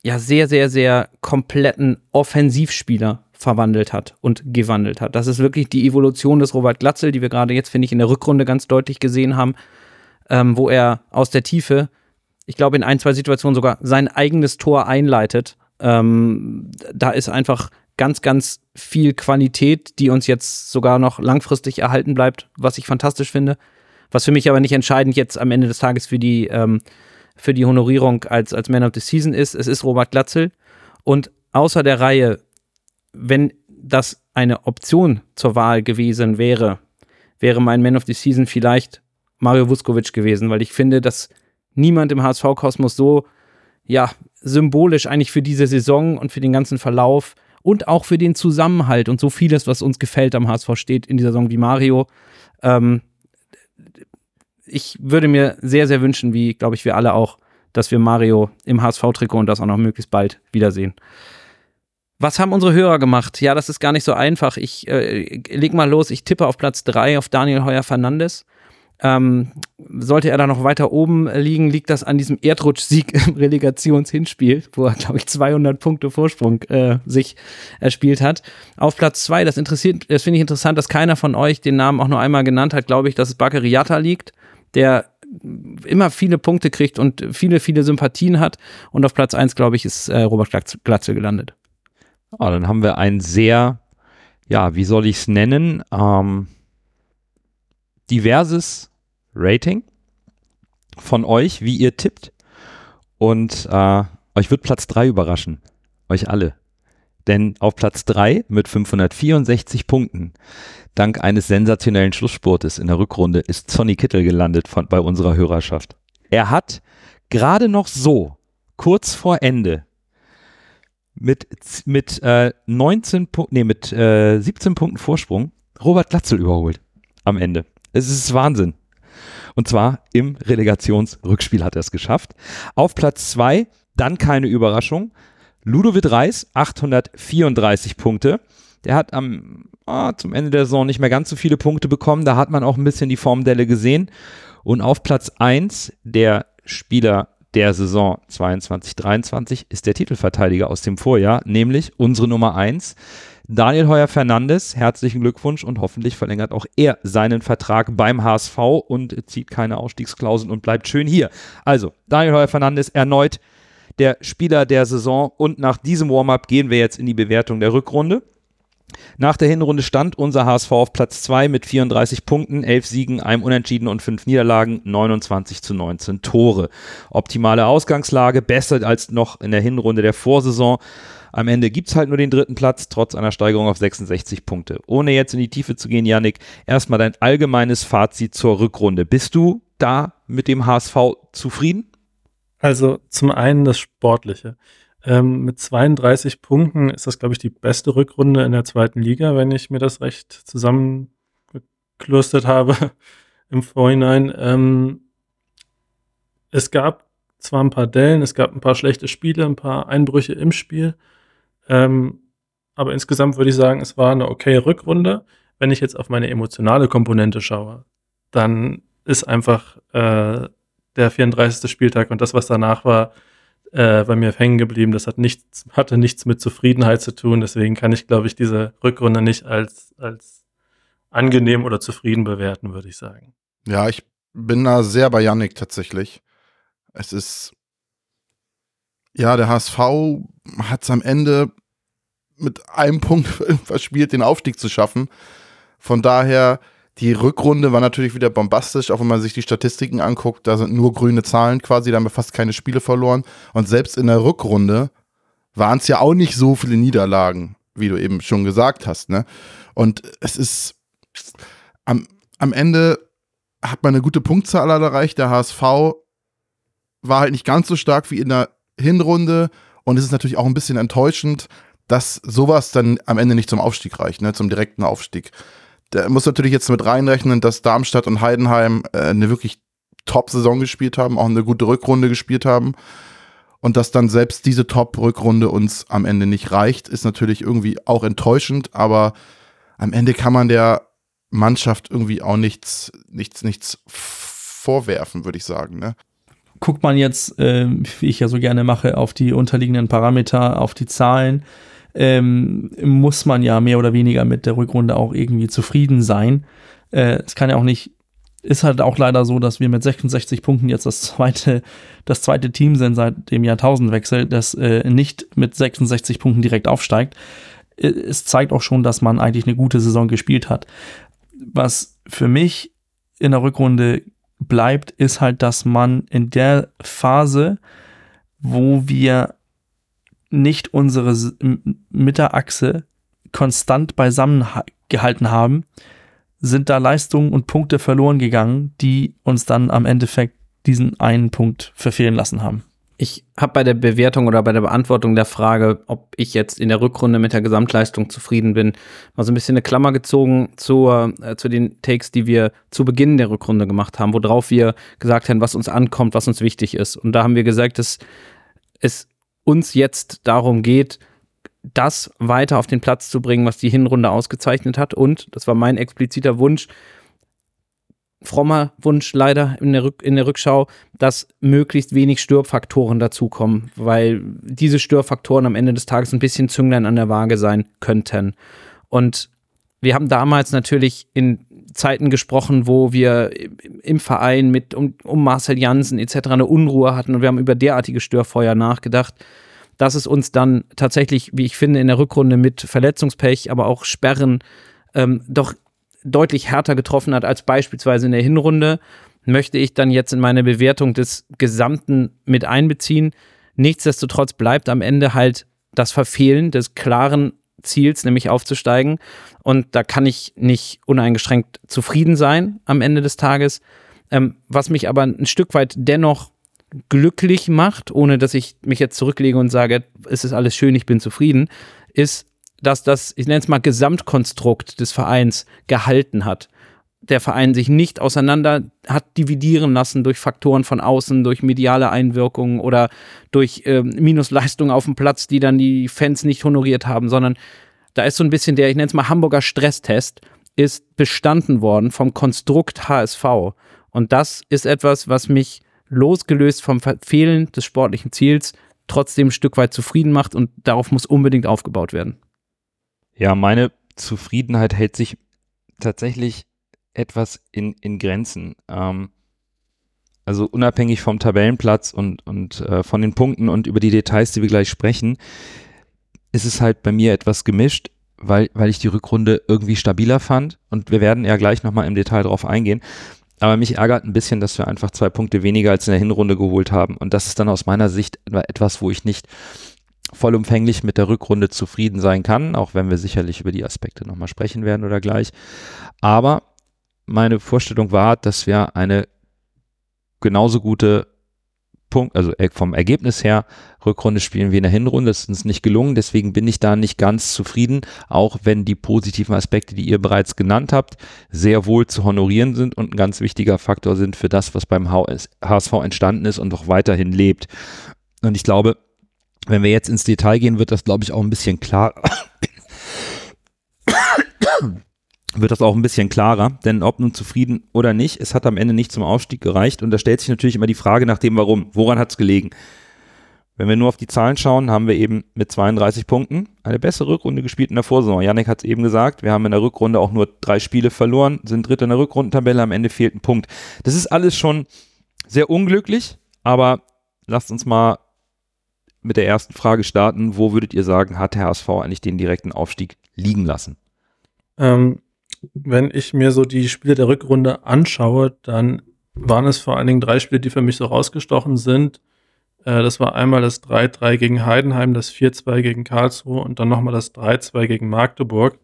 E: ja sehr, sehr, sehr kompletten Offensivspieler verwandelt hat und gewandelt hat. Das ist wirklich die Evolution des Robert Glatzel, die wir gerade jetzt, finde ich, in der Rückrunde ganz deutlich gesehen haben, ähm, wo er aus der Tiefe, ich glaube, in ein, zwei Situationen sogar sein eigenes Tor einleitet. Ähm, da ist einfach ganz, ganz viel Qualität, die uns jetzt sogar noch langfristig erhalten bleibt, was ich fantastisch finde. Was für mich aber nicht entscheidend jetzt am Ende des Tages für die, ähm, für die Honorierung als, als Man of the Season ist. Es ist Robert Glatzel. Und außer der Reihe, wenn das eine Option zur Wahl gewesen wäre, wäre mein Man of the Season vielleicht Mario Vuskovic gewesen, weil ich finde, dass niemand im HSV-Kosmos so ja, symbolisch eigentlich für diese Saison und für den ganzen Verlauf und auch für den Zusammenhalt und so vieles, was uns gefällt am HSV steht in dieser Saison wie Mario. Ähm, ich würde mir sehr, sehr wünschen, wie glaube ich wir alle auch, dass wir Mario im HSV-Trikot und das auch noch möglichst bald wiedersehen. Was haben unsere Hörer gemacht? Ja, das ist gar nicht so einfach. Ich äh, leg mal los. Ich tippe auf Platz 3 auf Daniel Heuer Fernandes. Ähm, sollte er da noch weiter oben liegen, liegt das an diesem Erdrutschsieg im Relegationshinspiel, wo er, glaube ich, 200 Punkte Vorsprung äh, sich erspielt hat. Auf Platz 2, das interessiert, das finde ich interessant, dass keiner von euch den Namen auch nur einmal genannt hat, glaube ich, dass es Bakary Yatta liegt der immer viele Punkte kriegt und viele, viele Sympathien hat. Und auf Platz 1, glaube ich, ist äh, Robert Glatze gelandet.
A: Ah, dann haben wir ein sehr, ja, wie soll ich es nennen, ähm, diverses Rating von euch, wie ihr tippt. Und äh, euch wird Platz 3 überraschen. Euch alle. Denn auf Platz 3 mit 564 Punkten dank eines sensationellen Schlussspurtes in der Rückrunde ist Sonny Kittel gelandet von, bei unserer Hörerschaft. Er hat gerade noch so, kurz vor Ende, mit, mit äh, 19 Punkten, nee, mit äh, 17 Punkten Vorsprung Robert Glatzel überholt am Ende. Es ist Wahnsinn. Und zwar im Relegationsrückspiel hat er es geschafft. Auf Platz 2, dann keine Überraschung, Ludovic Reis, 834 Punkte. Der hat am oh, zum Ende der Saison nicht mehr ganz so viele Punkte bekommen. Da hat man auch ein bisschen die Formdelle gesehen. Und auf Platz 1 der Spieler der Saison 22-23 ist der Titelverteidiger aus dem Vorjahr, nämlich unsere Nummer 1, Daniel Heuer Fernandes, herzlichen Glückwunsch und hoffentlich verlängert auch er seinen Vertrag beim HSV und zieht keine Ausstiegsklauseln und bleibt schön hier. Also, Daniel Heuer Fernandes erneut der Spieler der Saison und nach diesem Warm-up gehen wir jetzt in die Bewertung der Rückrunde. Nach der Hinrunde stand unser HSV auf Platz 2 mit 34 Punkten, 11 Siegen, einem Unentschieden und 5 Niederlagen, 29 zu 19 Tore. Optimale Ausgangslage, besser als noch in der Hinrunde der Vorsaison. Am Ende gibt es halt nur den dritten Platz, trotz einer Steigerung auf 66 Punkte. Ohne jetzt in die Tiefe zu gehen, Yannick, erstmal dein allgemeines Fazit zur Rückrunde. Bist du da mit dem HSV zufrieden?
C: Also zum einen das Sportliche. Ähm, mit 32 Punkten ist das, glaube ich, die beste Rückrunde in der zweiten Liga, wenn ich mir das recht zusammengeklustert habe im Vorhinein. Ähm, es gab zwar ein paar Dellen, es gab ein paar schlechte Spiele, ein paar Einbrüche im Spiel, ähm, aber insgesamt würde ich sagen, es war eine okay Rückrunde. Wenn ich jetzt auf meine emotionale Komponente schaue, dann ist einfach äh, der 34. Spieltag und das, was danach war, äh, bei mir hängen geblieben. Das hat nichts, hatte nichts mit Zufriedenheit zu tun. Deswegen kann ich, glaube ich, diese Rückrunde nicht als, als angenehm oder zufrieden bewerten, würde ich sagen.
B: Ja, ich bin da sehr bei Yannick tatsächlich. Es ist, ja, der HSV hat es am Ende mit einem Punkt verspielt, den Aufstieg zu schaffen. Von daher, die Rückrunde war natürlich wieder bombastisch, auch wenn man sich die Statistiken anguckt, da sind nur grüne Zahlen quasi, da haben wir fast keine Spiele verloren. Und selbst in der Rückrunde waren es ja auch nicht so viele Niederlagen, wie du eben schon gesagt hast. Ne? Und es ist am, am Ende hat man eine gute Punktzahl erreicht. Der HSV war halt nicht ganz so stark wie in der Hinrunde. Und es ist natürlich auch ein bisschen enttäuschend, dass sowas dann am Ende nicht zum Aufstieg reicht, ne, zum direkten Aufstieg der muss natürlich jetzt mit reinrechnen, dass Darmstadt und Heidenheim äh, eine wirklich Top-Saison gespielt haben, auch eine gute Rückrunde gespielt haben. Und dass dann selbst diese Top-Rückrunde uns am Ende nicht reicht, ist natürlich irgendwie auch enttäuschend, aber am Ende kann man der Mannschaft irgendwie auch nichts, nichts, nichts vorwerfen, würde ich sagen. Ne?
F: Guckt man jetzt, äh, wie ich ja so gerne mache, auf die unterliegenden Parameter, auf die Zahlen, ähm, muss man ja mehr oder weniger mit der Rückrunde auch irgendwie zufrieden sein. Äh, es kann ja auch nicht, ist halt auch leider so, dass wir mit 66 Punkten jetzt das zweite, das zweite Team sind seit dem Jahrtausendwechsel, das äh, nicht mit 66 Punkten direkt aufsteigt. Äh, es zeigt auch schon, dass man eigentlich eine gute Saison gespielt hat. Was für mich in der Rückrunde bleibt, ist halt, dass man in der Phase, wo wir nicht unsere Mitterachse konstant beisammen gehalten haben, sind da Leistungen und Punkte verloren gegangen, die uns dann am Endeffekt diesen einen Punkt verfehlen lassen haben.
E: Ich habe bei der Bewertung oder bei der Beantwortung der Frage, ob ich jetzt in der Rückrunde mit der Gesamtleistung zufrieden bin, mal so ein bisschen eine Klammer gezogen zur, äh, zu den Takes, die wir zu Beginn der Rückrunde gemacht haben, worauf wir gesagt haben, was uns ankommt, was uns wichtig ist. Und da haben wir gesagt, dass es uns jetzt darum geht, das weiter auf den Platz zu bringen, was die Hinrunde ausgezeichnet hat. Und, das war mein expliziter Wunsch, frommer Wunsch leider in der, Rück in der Rückschau, dass möglichst wenig Störfaktoren dazukommen, weil diese Störfaktoren am Ende des Tages ein bisschen Zünglein an der Waage sein könnten. Und wir haben damals natürlich in Zeiten gesprochen, wo wir im Verein mit um, um Marcel Jansen etc. eine Unruhe hatten und wir haben über derartige Störfeuer nachgedacht, dass es uns dann tatsächlich, wie ich finde, in der Rückrunde mit Verletzungspech, aber auch Sperren ähm, doch deutlich härter getroffen hat als beispielsweise in der Hinrunde, möchte ich dann jetzt in meine Bewertung des Gesamten mit einbeziehen. Nichtsdestotrotz bleibt am Ende halt das Verfehlen des klaren Ziels, nämlich aufzusteigen. Und da kann ich nicht uneingeschränkt zufrieden sein am Ende des Tages. Ähm, was mich aber ein Stück weit dennoch glücklich macht, ohne dass ich mich jetzt zurücklege und sage, es ist alles schön, ich bin zufrieden, ist, dass das, ich nenne es mal, Gesamtkonstrukt des Vereins gehalten hat. Der Verein sich nicht auseinander hat dividieren lassen durch Faktoren von außen, durch mediale Einwirkungen oder durch äh, Minusleistungen auf dem Platz, die dann die Fans nicht honoriert haben, sondern da ist so ein bisschen der, ich nenne es mal Hamburger Stresstest, ist bestanden worden vom Konstrukt HSV. Und das ist etwas, was mich losgelöst vom Fehlen des sportlichen Ziels trotzdem ein Stück weit zufrieden macht und darauf muss unbedingt aufgebaut werden.
A: Ja, meine Zufriedenheit hält sich tatsächlich etwas in, in Grenzen. Ähm, also unabhängig vom Tabellenplatz und, und äh, von den Punkten und über die Details, die wir gleich sprechen, ist es halt bei mir etwas gemischt, weil, weil ich die Rückrunde irgendwie stabiler fand. Und wir werden ja gleich nochmal im Detail drauf eingehen. Aber mich ärgert ein bisschen, dass wir einfach zwei Punkte weniger als in der Hinrunde geholt haben. Und das ist dann aus meiner Sicht etwas, wo ich nicht vollumfänglich mit der Rückrunde zufrieden sein kann, auch wenn wir sicherlich über die Aspekte nochmal sprechen werden oder gleich. Aber meine Vorstellung war, dass wir eine genauso gute Punkt, also äh, vom Ergebnis her, Rückrunde spielen wie in der Hinrunde. Das ist uns nicht gelungen, deswegen bin ich da nicht ganz zufrieden, auch wenn die positiven Aspekte, die ihr bereits genannt habt, sehr wohl zu honorieren sind und ein ganz wichtiger Faktor sind für das, was beim HSV entstanden ist und auch weiterhin lebt. Und ich glaube, wenn wir jetzt ins Detail gehen, wird das, glaube ich, auch ein bisschen klar. Wird das auch ein bisschen klarer, denn ob nun zufrieden oder nicht, es hat am Ende nicht zum Aufstieg gereicht und da stellt sich natürlich immer die Frage nach dem Warum. Woran hat es gelegen? Wenn wir nur auf die Zahlen schauen, haben wir eben mit 32 Punkten eine bessere Rückrunde gespielt in der Vorsaison. Janik hat es eben gesagt, wir haben in der Rückrunde auch nur drei Spiele verloren, sind dritter in der Rückrundentabelle, am Ende fehlt ein Punkt. Das ist alles schon sehr unglücklich, aber lasst uns mal mit der ersten Frage starten. Wo würdet ihr sagen, hat der HSV eigentlich den direkten Aufstieg liegen lassen?
C: Ähm, wenn ich mir so die Spiele der Rückrunde anschaue, dann waren es vor allen Dingen drei Spiele, die für mich so rausgestochen sind. Äh, das war einmal das 3-3 gegen Heidenheim, das 4-2 gegen Karlsruhe und dann nochmal das 3-2 gegen Magdeburg,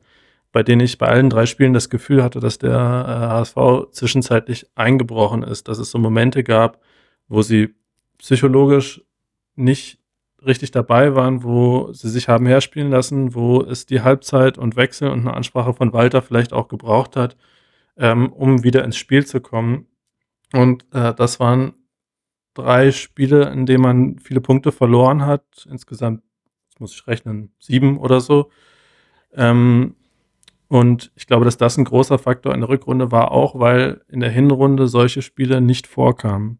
C: bei denen ich bei allen drei Spielen das Gefühl hatte, dass der HSV äh, zwischenzeitlich eingebrochen ist, dass es so Momente gab, wo sie psychologisch nicht richtig dabei waren, wo sie sich haben herspielen lassen, wo es die Halbzeit und Wechsel und eine Ansprache von Walter vielleicht auch gebraucht hat, ähm, um wieder ins Spiel zu kommen. Und äh, das waren drei Spiele, in denen man viele Punkte verloren hat. Insgesamt, muss ich rechnen, sieben oder so. Ähm, und ich glaube, dass das ein großer Faktor in der Rückrunde war, auch weil in der Hinrunde solche Spiele nicht vorkamen.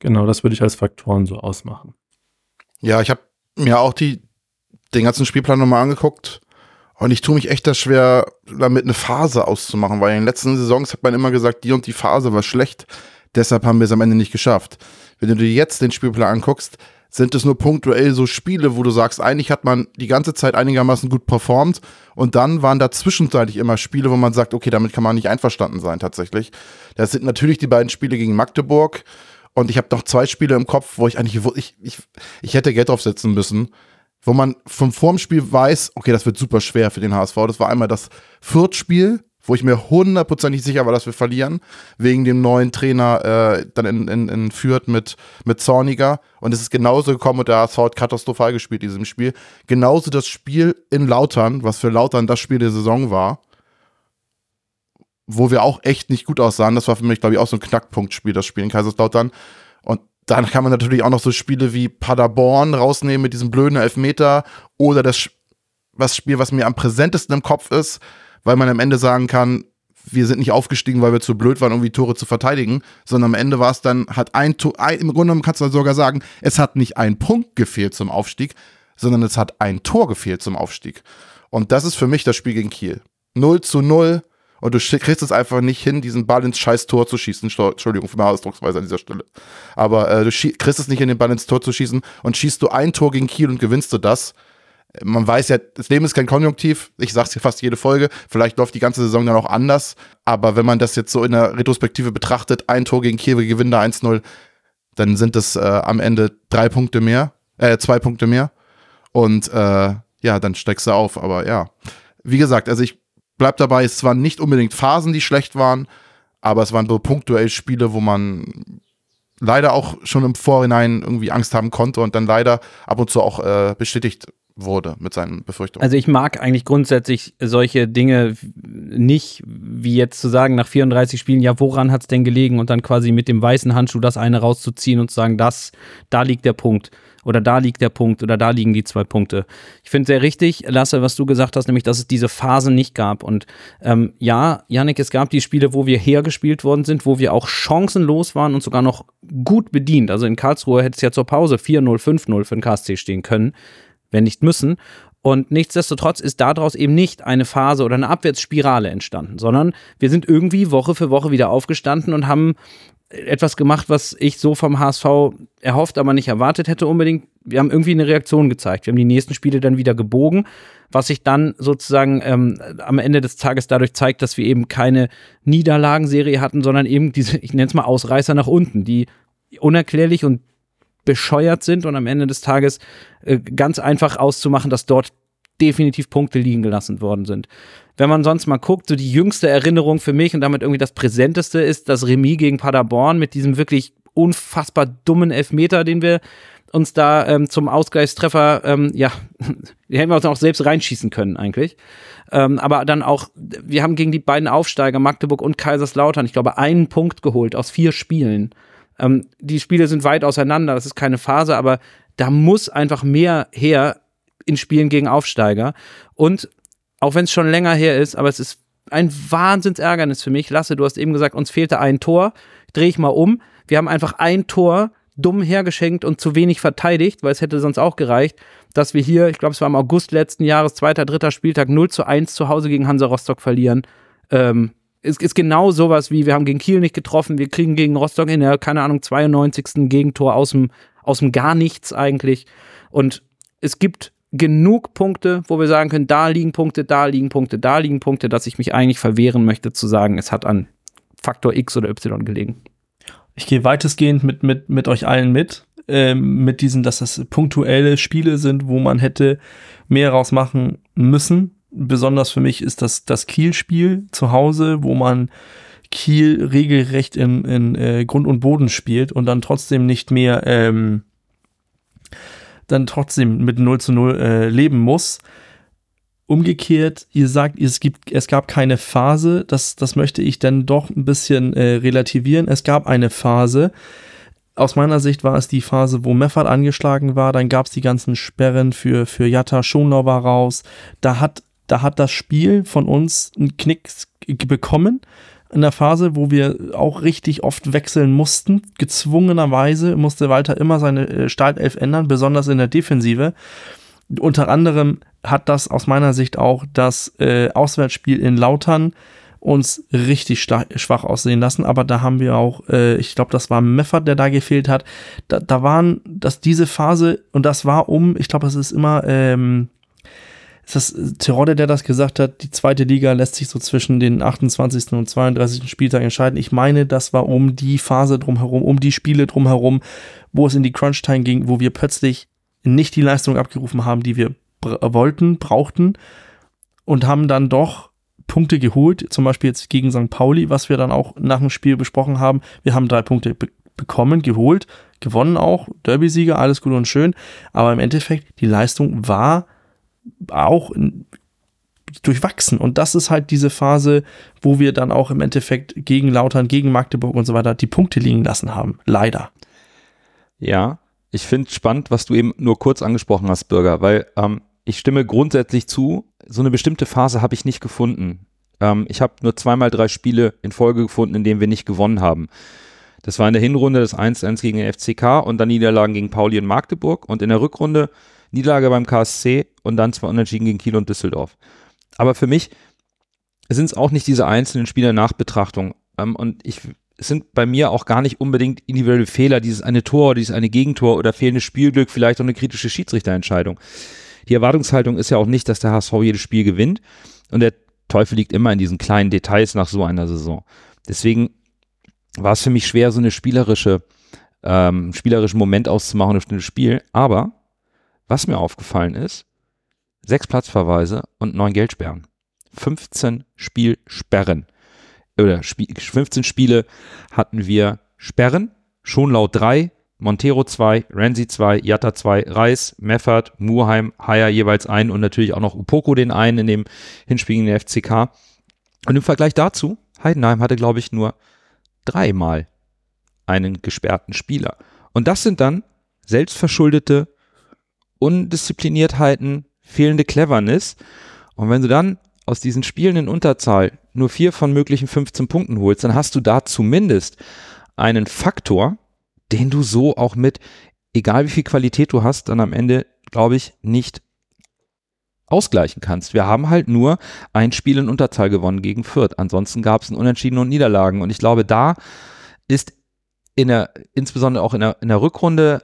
C: Genau, das würde ich als Faktoren so ausmachen.
B: Ja, ich habe mir auch die, den ganzen Spielplan nochmal angeguckt und ich tue mich echt da schwer, damit eine Phase auszumachen, weil in den letzten Saisons hat man immer gesagt, die und die Phase war schlecht, deshalb haben wir es am Ende nicht geschafft. Wenn du dir jetzt den Spielplan anguckst, sind es nur punktuell so Spiele, wo du sagst, eigentlich hat man die ganze Zeit einigermaßen gut performt und dann waren da zwischenzeitlich immer Spiele, wo man sagt, okay, damit kann man nicht einverstanden sein tatsächlich. Das sind natürlich die beiden Spiele gegen Magdeburg, und ich habe noch zwei Spiele im Kopf, wo ich eigentlich, ich, ich, ich hätte Geld draufsetzen müssen, wo man vom vorm Spiel weiß, okay, das wird super schwer für den HSV. Das war einmal das Viertspiel, wo ich mir hundertprozentig sicher war, dass wir verlieren, wegen dem neuen Trainer äh, dann in, in, in Fürth mit, mit Zorniger. Und es ist genauso gekommen und der HSV hat katastrophal gespielt in diesem Spiel. Genauso das Spiel in Lautern, was für Lautern das Spiel der Saison war wo wir auch echt nicht gut aussahen. Das war für mich, glaube ich, auch so ein Knackpunktspiel, das Spiel in Kaiserslautern. Und dann kann man natürlich auch noch so Spiele wie Paderborn rausnehmen mit diesem blöden Elfmeter oder das was Spiel, was mir am präsentesten im Kopf ist, weil man am Ende sagen kann, wir sind nicht aufgestiegen, weil wir zu blöd waren, irgendwie Tore zu verteidigen, sondern am Ende war es dann, hat ein Tor, ein, im Grunde genommen kannst du sogar sagen, es hat nicht ein Punkt gefehlt zum Aufstieg, sondern es hat ein Tor gefehlt zum Aufstieg. Und das ist für mich das Spiel gegen Kiel. 0 zu 0, und du kriegst es einfach nicht hin, diesen Ball ins scheiß Tor zu schießen. Entschuldigung für meine Ausdrucksweise an dieser Stelle. Aber äh, du kriegst es nicht hin, den Ball ins Tor zu schießen und schießt du ein Tor gegen Kiel und gewinnst du das. Man weiß ja, das Leben ist kein Konjunktiv. Ich sag's hier fast jede Folge. Vielleicht läuft die ganze Saison dann auch anders. Aber wenn man das jetzt so in der Retrospektive betrachtet, ein Tor gegen Kiel, wir gewinnen da 1-0, dann sind es äh, am Ende drei Punkte mehr, äh, zwei Punkte mehr. Und äh, ja, dann steigst du auf. Aber ja, wie gesagt, also ich bleibt dabei, es waren nicht unbedingt Phasen, die schlecht waren, aber es waren so punktuell Spiele, wo man leider auch schon im Vorhinein irgendwie Angst haben konnte und dann leider ab und zu auch äh, bestätigt wurde mit seinen Befürchtungen.
E: Also ich mag eigentlich grundsätzlich solche Dinge nicht, wie jetzt zu sagen, nach 34 Spielen, ja, woran hat es denn gelegen und dann quasi mit dem weißen Handschuh das eine rauszuziehen und zu sagen, das, da liegt der Punkt oder da liegt der Punkt oder da liegen die zwei Punkte. Ich finde sehr richtig, Lasse, was du gesagt hast, nämlich, dass es diese Phasen nicht gab. Und ähm, ja, Janik, es gab die Spiele, wo wir hergespielt worden sind, wo wir auch chancenlos waren und sogar noch gut bedient. Also in Karlsruhe hätte es ja zur Pause 4-0, 5-0 für den KSC stehen können. wenn nicht müssen. Und nichtsdestotrotz ist daraus eben nicht eine Phase oder eine Abwärtsspirale entstanden, sondern wir sind irgendwie Woche für Woche wieder aufgestanden und haben etwas gemacht, was ich so vom HSV erhofft, aber nicht erwartet hätte unbedingt. Wir haben irgendwie eine Reaktion gezeigt. Wir haben die nächsten Spiele dann wieder gebogen, was sich dann sozusagen ähm, am Ende des Tages dadurch zeigt, dass wir eben keine Niederlagenserie hatten, sondern eben diese, ich nenne es mal Ausreißer nach unten, die unerklärlich und bescheuert sind und am Ende des Tages äh, ganz einfach auszumachen, dass dort definitiv Punkte liegen gelassen worden sind. Wenn man sonst mal guckt, so die jüngste Erinnerung für mich und damit irgendwie das präsenteste ist das Remis gegen Paderborn mit diesem wirklich unfassbar dummen Elfmeter, den wir uns da ähm, zum Ausgleichstreffer, ähm, ja, die hätten wir uns auch selbst reinschießen können eigentlich. Ähm, aber dann auch, wir haben gegen die beiden Aufsteiger, Magdeburg und Kaiserslautern, ich glaube, einen Punkt geholt aus vier Spielen. Ähm, die Spiele sind weit auseinander, das ist keine Phase, aber da muss einfach mehr her in Spielen gegen Aufsteiger. Und auch wenn es schon länger her ist, aber es ist ein Wahnsinnsärgernis für mich. Lasse, du hast eben gesagt, uns fehlte ein Tor. Drehe ich mal um. Wir haben einfach ein Tor dumm hergeschenkt und zu wenig verteidigt, weil es hätte sonst auch gereicht, dass wir hier, ich glaube, es war im August letzten Jahres, zweiter, dritter Spieltag, 0 zu 1 zu Hause gegen Hansa Rostock verlieren. Ähm, ist, ist genau sowas wie, wir haben gegen Kiel nicht getroffen, wir kriegen gegen Rostock in der, keine Ahnung, 92. Gegentor aus dem, aus dem gar nichts eigentlich. Und es gibt genug Punkte, wo wir sagen können, da liegen Punkte, da liegen Punkte, da liegen Punkte, dass ich mich eigentlich verwehren möchte zu sagen, es hat an Faktor X oder Y gelegen.
F: Ich gehe weitestgehend mit, mit, mit euch allen mit. Ähm, mit diesen, dass das punktuelle Spiele sind, wo man hätte mehr rausmachen müssen. Besonders für mich ist das das Kiel-Spiel zu Hause, wo man Kiel regelrecht in, in äh, Grund und Boden spielt und dann trotzdem nicht mehr ähm, dann trotzdem mit 0 zu 0 äh, leben muss. Umgekehrt, ihr sagt, es, gibt, es gab keine Phase, das, das möchte ich dann doch ein bisschen äh, relativieren. Es gab eine Phase, aus meiner Sicht war es die Phase, wo Meffert angeschlagen war, dann gab es die ganzen Sperren für, für Jatta, Schonlau war raus. Da hat, da hat das Spiel von uns einen Knick bekommen in der Phase, wo wir auch richtig oft wechseln mussten. Gezwungenerweise musste Walter immer seine äh, Startelf ändern, besonders in der Defensive. Unter anderem hat das aus meiner Sicht auch das äh, Auswärtsspiel in Lautern uns richtig schwach aussehen lassen, aber da haben wir auch, äh, ich glaube, das war Meffert, der da gefehlt hat. Da, da waren, dass diese Phase, und das war um, ich glaube, es ist immer, ähm, ist das äh, Terodde, der das gesagt hat, die zweite Liga lässt sich so zwischen den 28. und 32. Spieltag entscheiden. Ich meine, das war um die Phase drumherum, um die Spiele drumherum, wo es in die Crunch-Time ging, wo wir plötzlich nicht die Leistung abgerufen haben, die wir wollten, brauchten und haben dann doch Punkte geholt, zum Beispiel jetzt gegen St. Pauli, was wir dann auch nach dem Spiel besprochen haben. Wir haben drei Punkte be bekommen, geholt, gewonnen auch, Derby-Sieger, alles gut und schön, aber im Endeffekt, die Leistung war auch durchwachsen. Und das ist halt diese Phase, wo wir dann auch im Endeffekt gegen Lautern, gegen Magdeburg und so weiter die Punkte liegen lassen haben. Leider.
A: Ja, ich finde spannend, was du eben nur kurz angesprochen hast, Bürger, weil ähm, ich stimme grundsätzlich zu, so eine bestimmte Phase habe ich nicht gefunden. Ähm, ich habe nur zweimal drei Spiele in Folge gefunden, in denen wir nicht gewonnen haben. Das war in der Hinrunde das 1-1 gegen den FCK und dann Niederlagen gegen Pauli und Magdeburg und in der Rückrunde Niederlage beim KSC und dann zwei Unentschieden gegen Kiel und Düsseldorf. Aber für mich sind es auch nicht diese einzelnen Spieler Nachbetrachtung. Ähm, und ich es sind bei mir auch gar nicht unbedingt individuelle Fehler, dieses eine Tor, dieses eine Gegentor oder fehlendes Spielglück, vielleicht auch eine kritische Schiedsrichterentscheidung. Die Erwartungshaltung ist ja auch nicht, dass der HSV jedes Spiel gewinnt. Und der Teufel liegt immer in diesen kleinen Details nach so einer Saison. Deswegen war es für mich schwer, so eine spielerische, ähm, spielerischen Moment auszumachen auf das Spiel. Aber was mir aufgefallen ist, sechs Platzverweise und neun Geldsperren. 15 Spielsperren. Oder 15 Spiele hatten wir Sperren. Schonlaut 3, Montero 2, Renzi 2, Jatta 2, Reis, Meffert, Murheim, Haier jeweils ein und natürlich auch noch Upoko den einen in dem Hinspiel in der FCK. Und im Vergleich dazu, Heidenheim hatte, glaube ich, nur dreimal einen gesperrten Spieler. Und das sind dann selbstverschuldete Undiszipliniertheiten, fehlende Cleverness. Und wenn du dann aus diesen Spielen in Unterzahl nur vier von möglichen 15 Punkten holst, dann hast du da zumindest einen Faktor, den du so auch mit, egal wie viel Qualität du hast, dann am Ende, glaube ich, nicht ausgleichen kannst. Wir haben halt nur ein Spiel in Unterzahl gewonnen gegen Fürth. Ansonsten gab es ein Unentschieden und Niederlagen. Und ich glaube, da ist in der, insbesondere auch in der, in der Rückrunde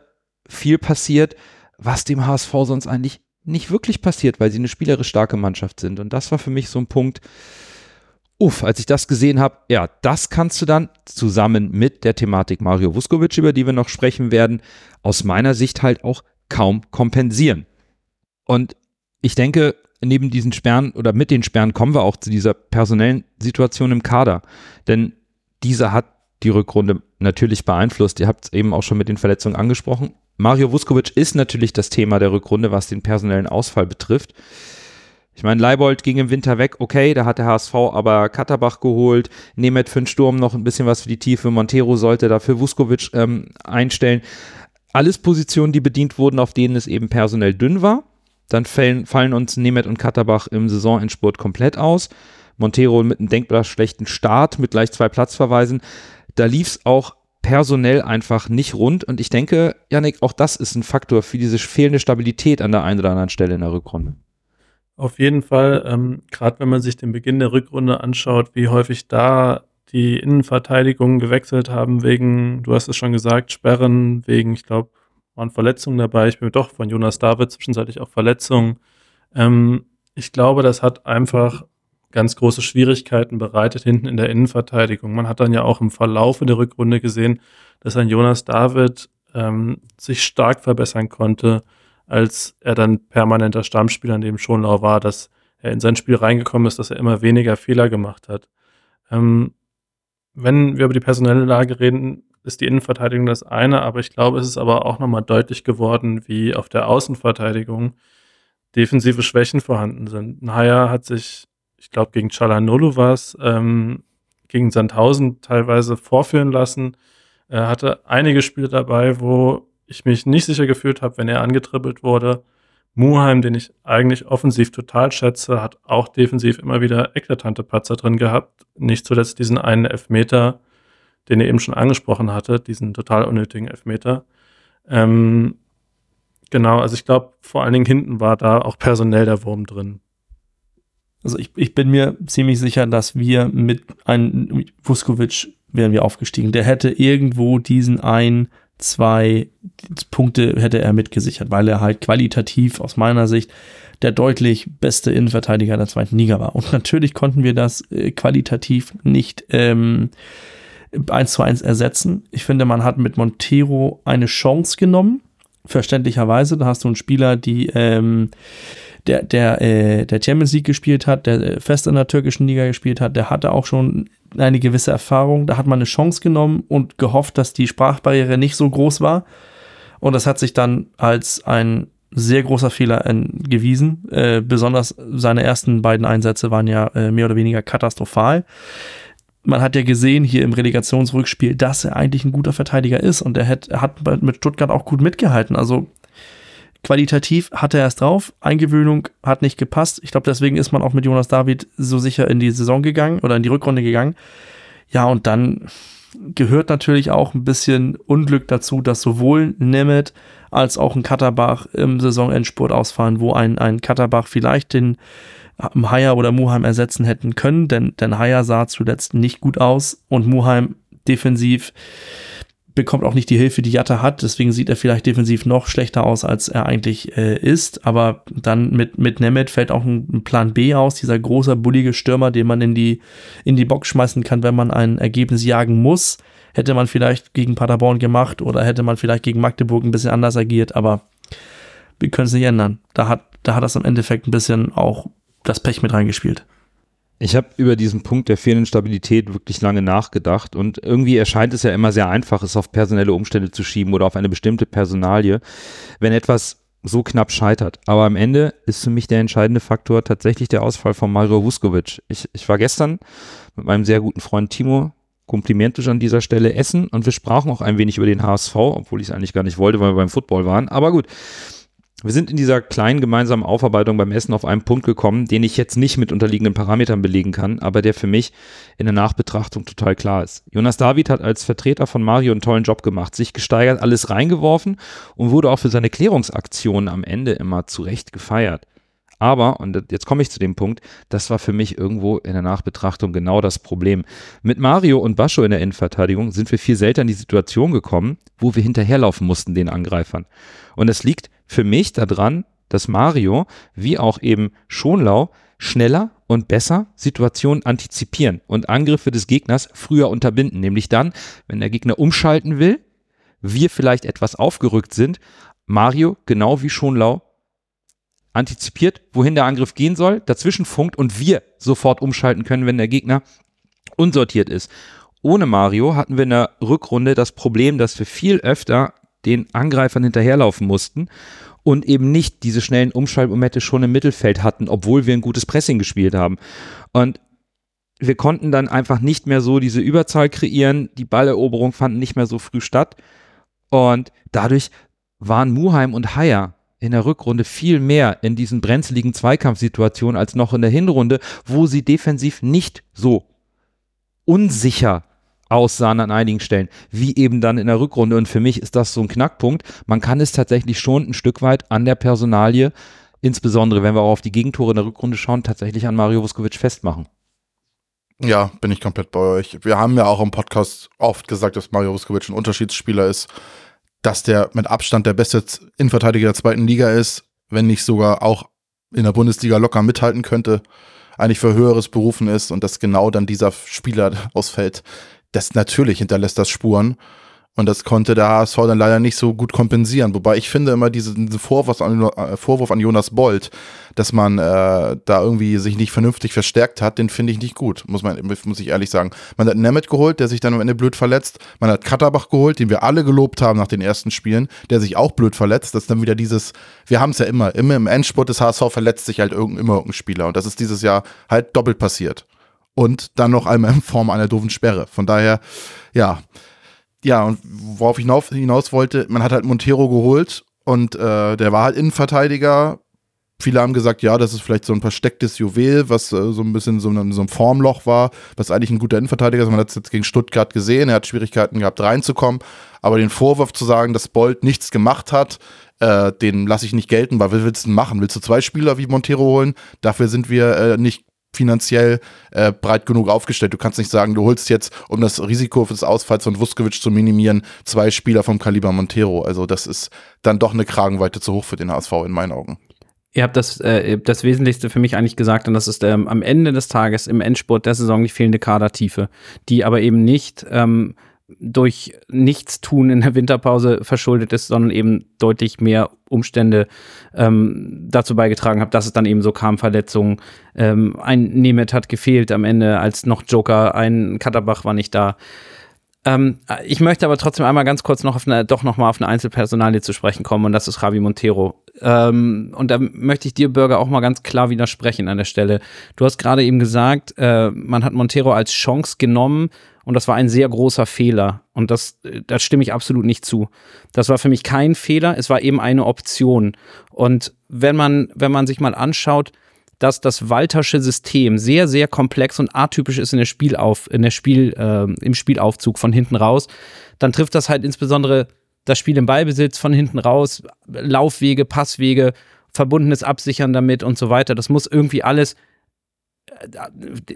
A: viel passiert, was dem HSV sonst eigentlich nicht wirklich passiert, weil sie eine spielerisch starke Mannschaft sind. Und das war für mich so ein Punkt, uff, als ich das gesehen habe, ja, das kannst du dann zusammen mit der Thematik Mario Vuskovic, über die wir noch sprechen werden, aus meiner Sicht halt auch kaum kompensieren. Und ich denke, neben diesen Sperren oder mit den Sperren kommen wir auch zu dieser personellen Situation im Kader. Denn diese hat die Rückrunde natürlich beeinflusst. Ihr habt es eben auch schon mit den Verletzungen angesprochen. Mario Vuskovic ist natürlich das Thema der Rückrunde, was den personellen Ausfall betrifft. Ich meine, Leibold ging im Winter weg, okay, da hat der HSV aber Katterbach geholt, Nemeth für den Sturm noch ein bisschen was für die Tiefe, Montero sollte dafür Vuskovic ähm, einstellen. Alles Positionen, die bedient wurden, auf denen es eben personell dünn war. Dann fallen, fallen uns Nemeth und Katterbach im Saisonendspurt komplett aus. Montero mit einem denkbar schlechten Start, mit gleich zwei Platzverweisen. Da lief es auch personell einfach nicht rund. Und ich denke, Janik, auch das ist ein Faktor für diese fehlende Stabilität an der einen oder anderen Stelle in der Rückrunde.
C: Auf jeden Fall, ähm, gerade wenn man sich den Beginn der Rückrunde anschaut, wie häufig da die Innenverteidigungen gewechselt haben, wegen, du hast es schon gesagt, Sperren, wegen, ich glaube, waren Verletzungen dabei. Ich bin mir doch von Jonas David zwischenzeitlich auch Verletzungen. Ähm, ich glaube, das hat einfach ganz große Schwierigkeiten bereitet hinten in der Innenverteidigung. Man hat dann ja auch im Verlauf der Rückrunde gesehen, dass ein Jonas David ähm, sich stark verbessern konnte, als er dann permanenter Stammspieler in dem Schonlau war, dass er in sein Spiel reingekommen ist, dass er immer weniger Fehler gemacht hat. Ähm, wenn wir über die personelle Lage reden, ist die Innenverteidigung das eine, aber ich glaube, es ist aber auch nochmal deutlich geworden, wie auf der Außenverteidigung defensive Schwächen vorhanden sind. Naya hat sich ich glaube, gegen Chalanolo war es, ähm, gegen Sandhausen teilweise vorführen lassen. Er hatte einige Spiele dabei, wo ich mich nicht sicher gefühlt habe, wenn er angetribbelt wurde. Muheim, den ich eigentlich offensiv total schätze, hat auch defensiv immer wieder eklatante Patzer drin gehabt. Nicht zuletzt diesen einen Elfmeter, den er eben schon angesprochen hatte, diesen total unnötigen Elfmeter. Ähm, genau, also ich glaube, vor allen Dingen hinten war da auch personell der Wurm drin.
F: Also ich, ich bin mir ziemlich sicher, dass wir mit einem Vuskovic wären wir aufgestiegen. Der hätte irgendwo diesen ein, zwei Punkte hätte er mitgesichert, weil er halt qualitativ aus meiner Sicht der deutlich beste Innenverteidiger der zweiten Liga war. Und natürlich konnten wir das äh, qualitativ nicht ähm, eins zu eins ersetzen. Ich finde, man hat mit Montero eine Chance genommen. Verständlicherweise, da hast du einen Spieler, die ähm, der, der, äh, der Champions League gespielt hat, der äh, fest in der türkischen Liga gespielt hat, der hatte auch schon eine gewisse Erfahrung. Da hat man eine Chance genommen und gehofft, dass die Sprachbarriere nicht so groß war. Und das hat sich dann als ein sehr großer Fehler gewiesen. Äh, besonders seine ersten beiden Einsätze waren ja äh, mehr oder weniger katastrophal. Man hat ja gesehen hier im Relegationsrückspiel, dass er eigentlich ein guter Verteidiger ist und er hat, er hat mit Stuttgart auch gut mitgehalten. Also Qualitativ hatte er es drauf, Eingewöhnung hat nicht gepasst. Ich glaube, deswegen ist man auch mit Jonas David so sicher in die Saison gegangen oder in die Rückrunde gegangen. Ja, und dann gehört natürlich auch ein bisschen Unglück dazu, dass sowohl Nemeth als auch ein Katterbach im Saisonendspurt ausfallen, wo ein, ein Katterbach vielleicht den Haier oder Muheim ersetzen hätten können, denn, denn Haier sah zuletzt nicht gut aus und Muheim defensiv bekommt auch nicht die Hilfe, die Jatta hat. Deswegen sieht er vielleicht defensiv noch schlechter aus, als er eigentlich äh, ist. Aber dann mit, mit Nemeth fällt auch ein, Plan B aus. Dieser große, bullige Stürmer, den man in die, in die Box schmeißen kann, wenn man ein Ergebnis jagen muss. Hätte man vielleicht gegen Paderborn gemacht oder hätte man vielleicht gegen Magdeburg ein bisschen anders agiert. Aber wir können es nicht ändern. Da hat, da hat das im Endeffekt ein bisschen auch das Pech mit reingespielt.
A: Ich habe über diesen Punkt der fehlenden Stabilität wirklich lange nachgedacht und irgendwie erscheint es ja immer sehr einfach, es auf personelle Umstände zu schieben oder auf eine bestimmte Personalie, wenn etwas so knapp scheitert. Aber am Ende ist für mich der entscheidende Faktor tatsächlich der Ausfall von Mario Vuskovic. Ich, ich war gestern mit meinem sehr guten Freund Timo komplimentisch an dieser Stelle essen und wir sprachen auch ein wenig über den HSV, obwohl ich es eigentlich gar nicht wollte, weil wir beim Football waren. Aber gut, wir sind in dieser kleinen gemeinsamen Aufarbeitung beim Essen auf einen Punkt gekommen, den ich jetzt nicht mit unterliegenden Parametern belegen kann, aber der für mich in der Nachbetrachtung total klar ist. Jonas David hat als Vertreter von Mario einen tollen Job gemacht, sich gesteigert, alles reingeworfen und wurde auch für seine Klärungsaktionen am Ende immer zurecht gefeiert. Aber, und jetzt komme ich zu dem Punkt, das war für mich irgendwo in der Nachbetrachtung genau das Problem. Mit Mario und Bascho in der Innenverteidigung sind wir viel selten in die Situation gekommen, wo wir hinterherlaufen mussten den Angreifern. Und es liegt für mich daran, dass Mario, wie auch eben Schonlau, schneller und besser Situationen antizipieren und Angriffe des Gegners früher unterbinden. Nämlich dann, wenn der Gegner umschalten will, wir vielleicht etwas aufgerückt sind, Mario, genau wie Schonlau, antizipiert, wohin der Angriff gehen soll, dazwischen funkt und wir sofort umschalten können, wenn der Gegner unsortiert ist. Ohne Mario hatten wir in der Rückrunde das Problem, dass wir viel öfter den Angreifern hinterherlaufen mussten und eben nicht diese schnellen Umschaltmomente schon im Mittelfeld hatten, obwohl wir ein gutes Pressing gespielt haben. Und wir konnten dann einfach nicht mehr so diese Überzahl kreieren, die Balleroberung fanden nicht mehr so früh statt und dadurch waren Muheim und Haier in der Rückrunde viel mehr in diesen brenzligen Zweikampfsituationen als noch in der Hinrunde, wo sie defensiv nicht so unsicher aussahen an einigen Stellen, wie eben dann in der Rückrunde. Und für mich ist das so ein Knackpunkt. Man kann es tatsächlich schon ein Stück weit an der Personalie, insbesondere wenn wir auch auf die Gegentore in der Rückrunde schauen, tatsächlich an Mario Vuskovic festmachen.
B: Ja, bin ich komplett bei euch. Wir haben ja auch im Podcast oft gesagt, dass Mario Vuskovic ein Unterschiedsspieler ist dass der mit Abstand der beste Innenverteidiger der zweiten Liga ist, wenn nicht sogar auch in der Bundesliga locker mithalten könnte, eigentlich für höheres berufen ist und dass genau dann dieser Spieler ausfällt, das natürlich hinterlässt das Spuren. Und das konnte der HSV dann leider nicht so gut kompensieren. Wobei ich finde immer diesen, Vorwurf, an, äh, Vorwurf, an, Jonas Bold, dass man äh, da irgendwie sich nicht vernünftig verstärkt hat, den finde ich nicht gut, muss man muss ich ehrlich sagen. Man hat Nemeth geholt, der sich dann am Ende blöd verletzt. Man hat Katterbach geholt, den wir alle gelobt haben nach den ersten Spielen, der sich auch blöd verletzt. Das ist dann wieder dieses, wir haben es ja immer, immer im Endspurt des HSV verletzt sich halt irgend, immer irgendein Spieler. Und das ist dieses Jahr halt doppelt passiert. Und dann noch einmal in Form einer doofen Sperre. Von daher, ja, ja, und worauf ich hinaus, wollte, man hat halt Montero geholt und äh, der war halt Innenverteidiger. Viele haben gesagt, ja, das ist vielleicht so ein verstecktes Juwel, was äh, so ein bisschen so, ein, so ein Formloch war, was eigentlich ein guter Innenverteidiger ist. Man hat es jetzt gegen Stuttgart gesehen, er hat Schwierigkeiten gehabt reinzukommen. Aber den Vorwurf zu sagen, dass Bolt nichts gemacht hat, äh, den lasse ich nicht gelten, weil was willst du machen? Willst du zwei Spieler wie Montero holen? Dafür sind wir äh, nicht finanziell äh, breit genug aufgestellt. Du kannst nicht sagen, du holst jetzt, um das Risiko des Ausfalls von Vuskovic zu minimieren, zwei Spieler vom Kaliber Montero. Also das ist dann doch eine Kragenweite zu hoch für den HSV in meinen Augen.
E: Ihr habt das, äh, das Wesentlichste für mich eigentlich gesagt, und das ist ähm, am Ende des Tages im Endspurt der Saison die fehlende Kadertiefe, die aber eben nicht ähm, durch Nichtstun in der Winterpause verschuldet ist, sondern eben deutlich mehr Umstände ähm, dazu beigetragen haben, dass es dann eben so kam, Verletzungen. Ähm, ein Nemeth hat gefehlt am Ende als noch Joker, ein Katterbach war nicht da. Ähm, ich möchte aber trotzdem einmal ganz kurz noch auf eine, doch noch mal auf eine Einzelpersonalie zu sprechen kommen und das ist Javi Montero. Ähm, und da möchte ich dir, Bürger, auch mal ganz klar widersprechen an der Stelle. Du hast gerade eben gesagt, äh, man hat Montero als Chance genommen und das war ein sehr großer Fehler. Und das, da stimme ich absolut nicht zu. Das war für mich kein Fehler, es war eben eine Option. Und wenn man, wenn man sich mal anschaut, dass das Waltersche System sehr, sehr komplex und atypisch ist in der Spielauf, in der Spiel, äh, im Spielaufzug von hinten raus, dann trifft das halt insbesondere das Spiel im Ballbesitz von hinten raus, Laufwege, Passwege, verbundenes Absichern damit und so weiter. Das muss irgendwie alles äh,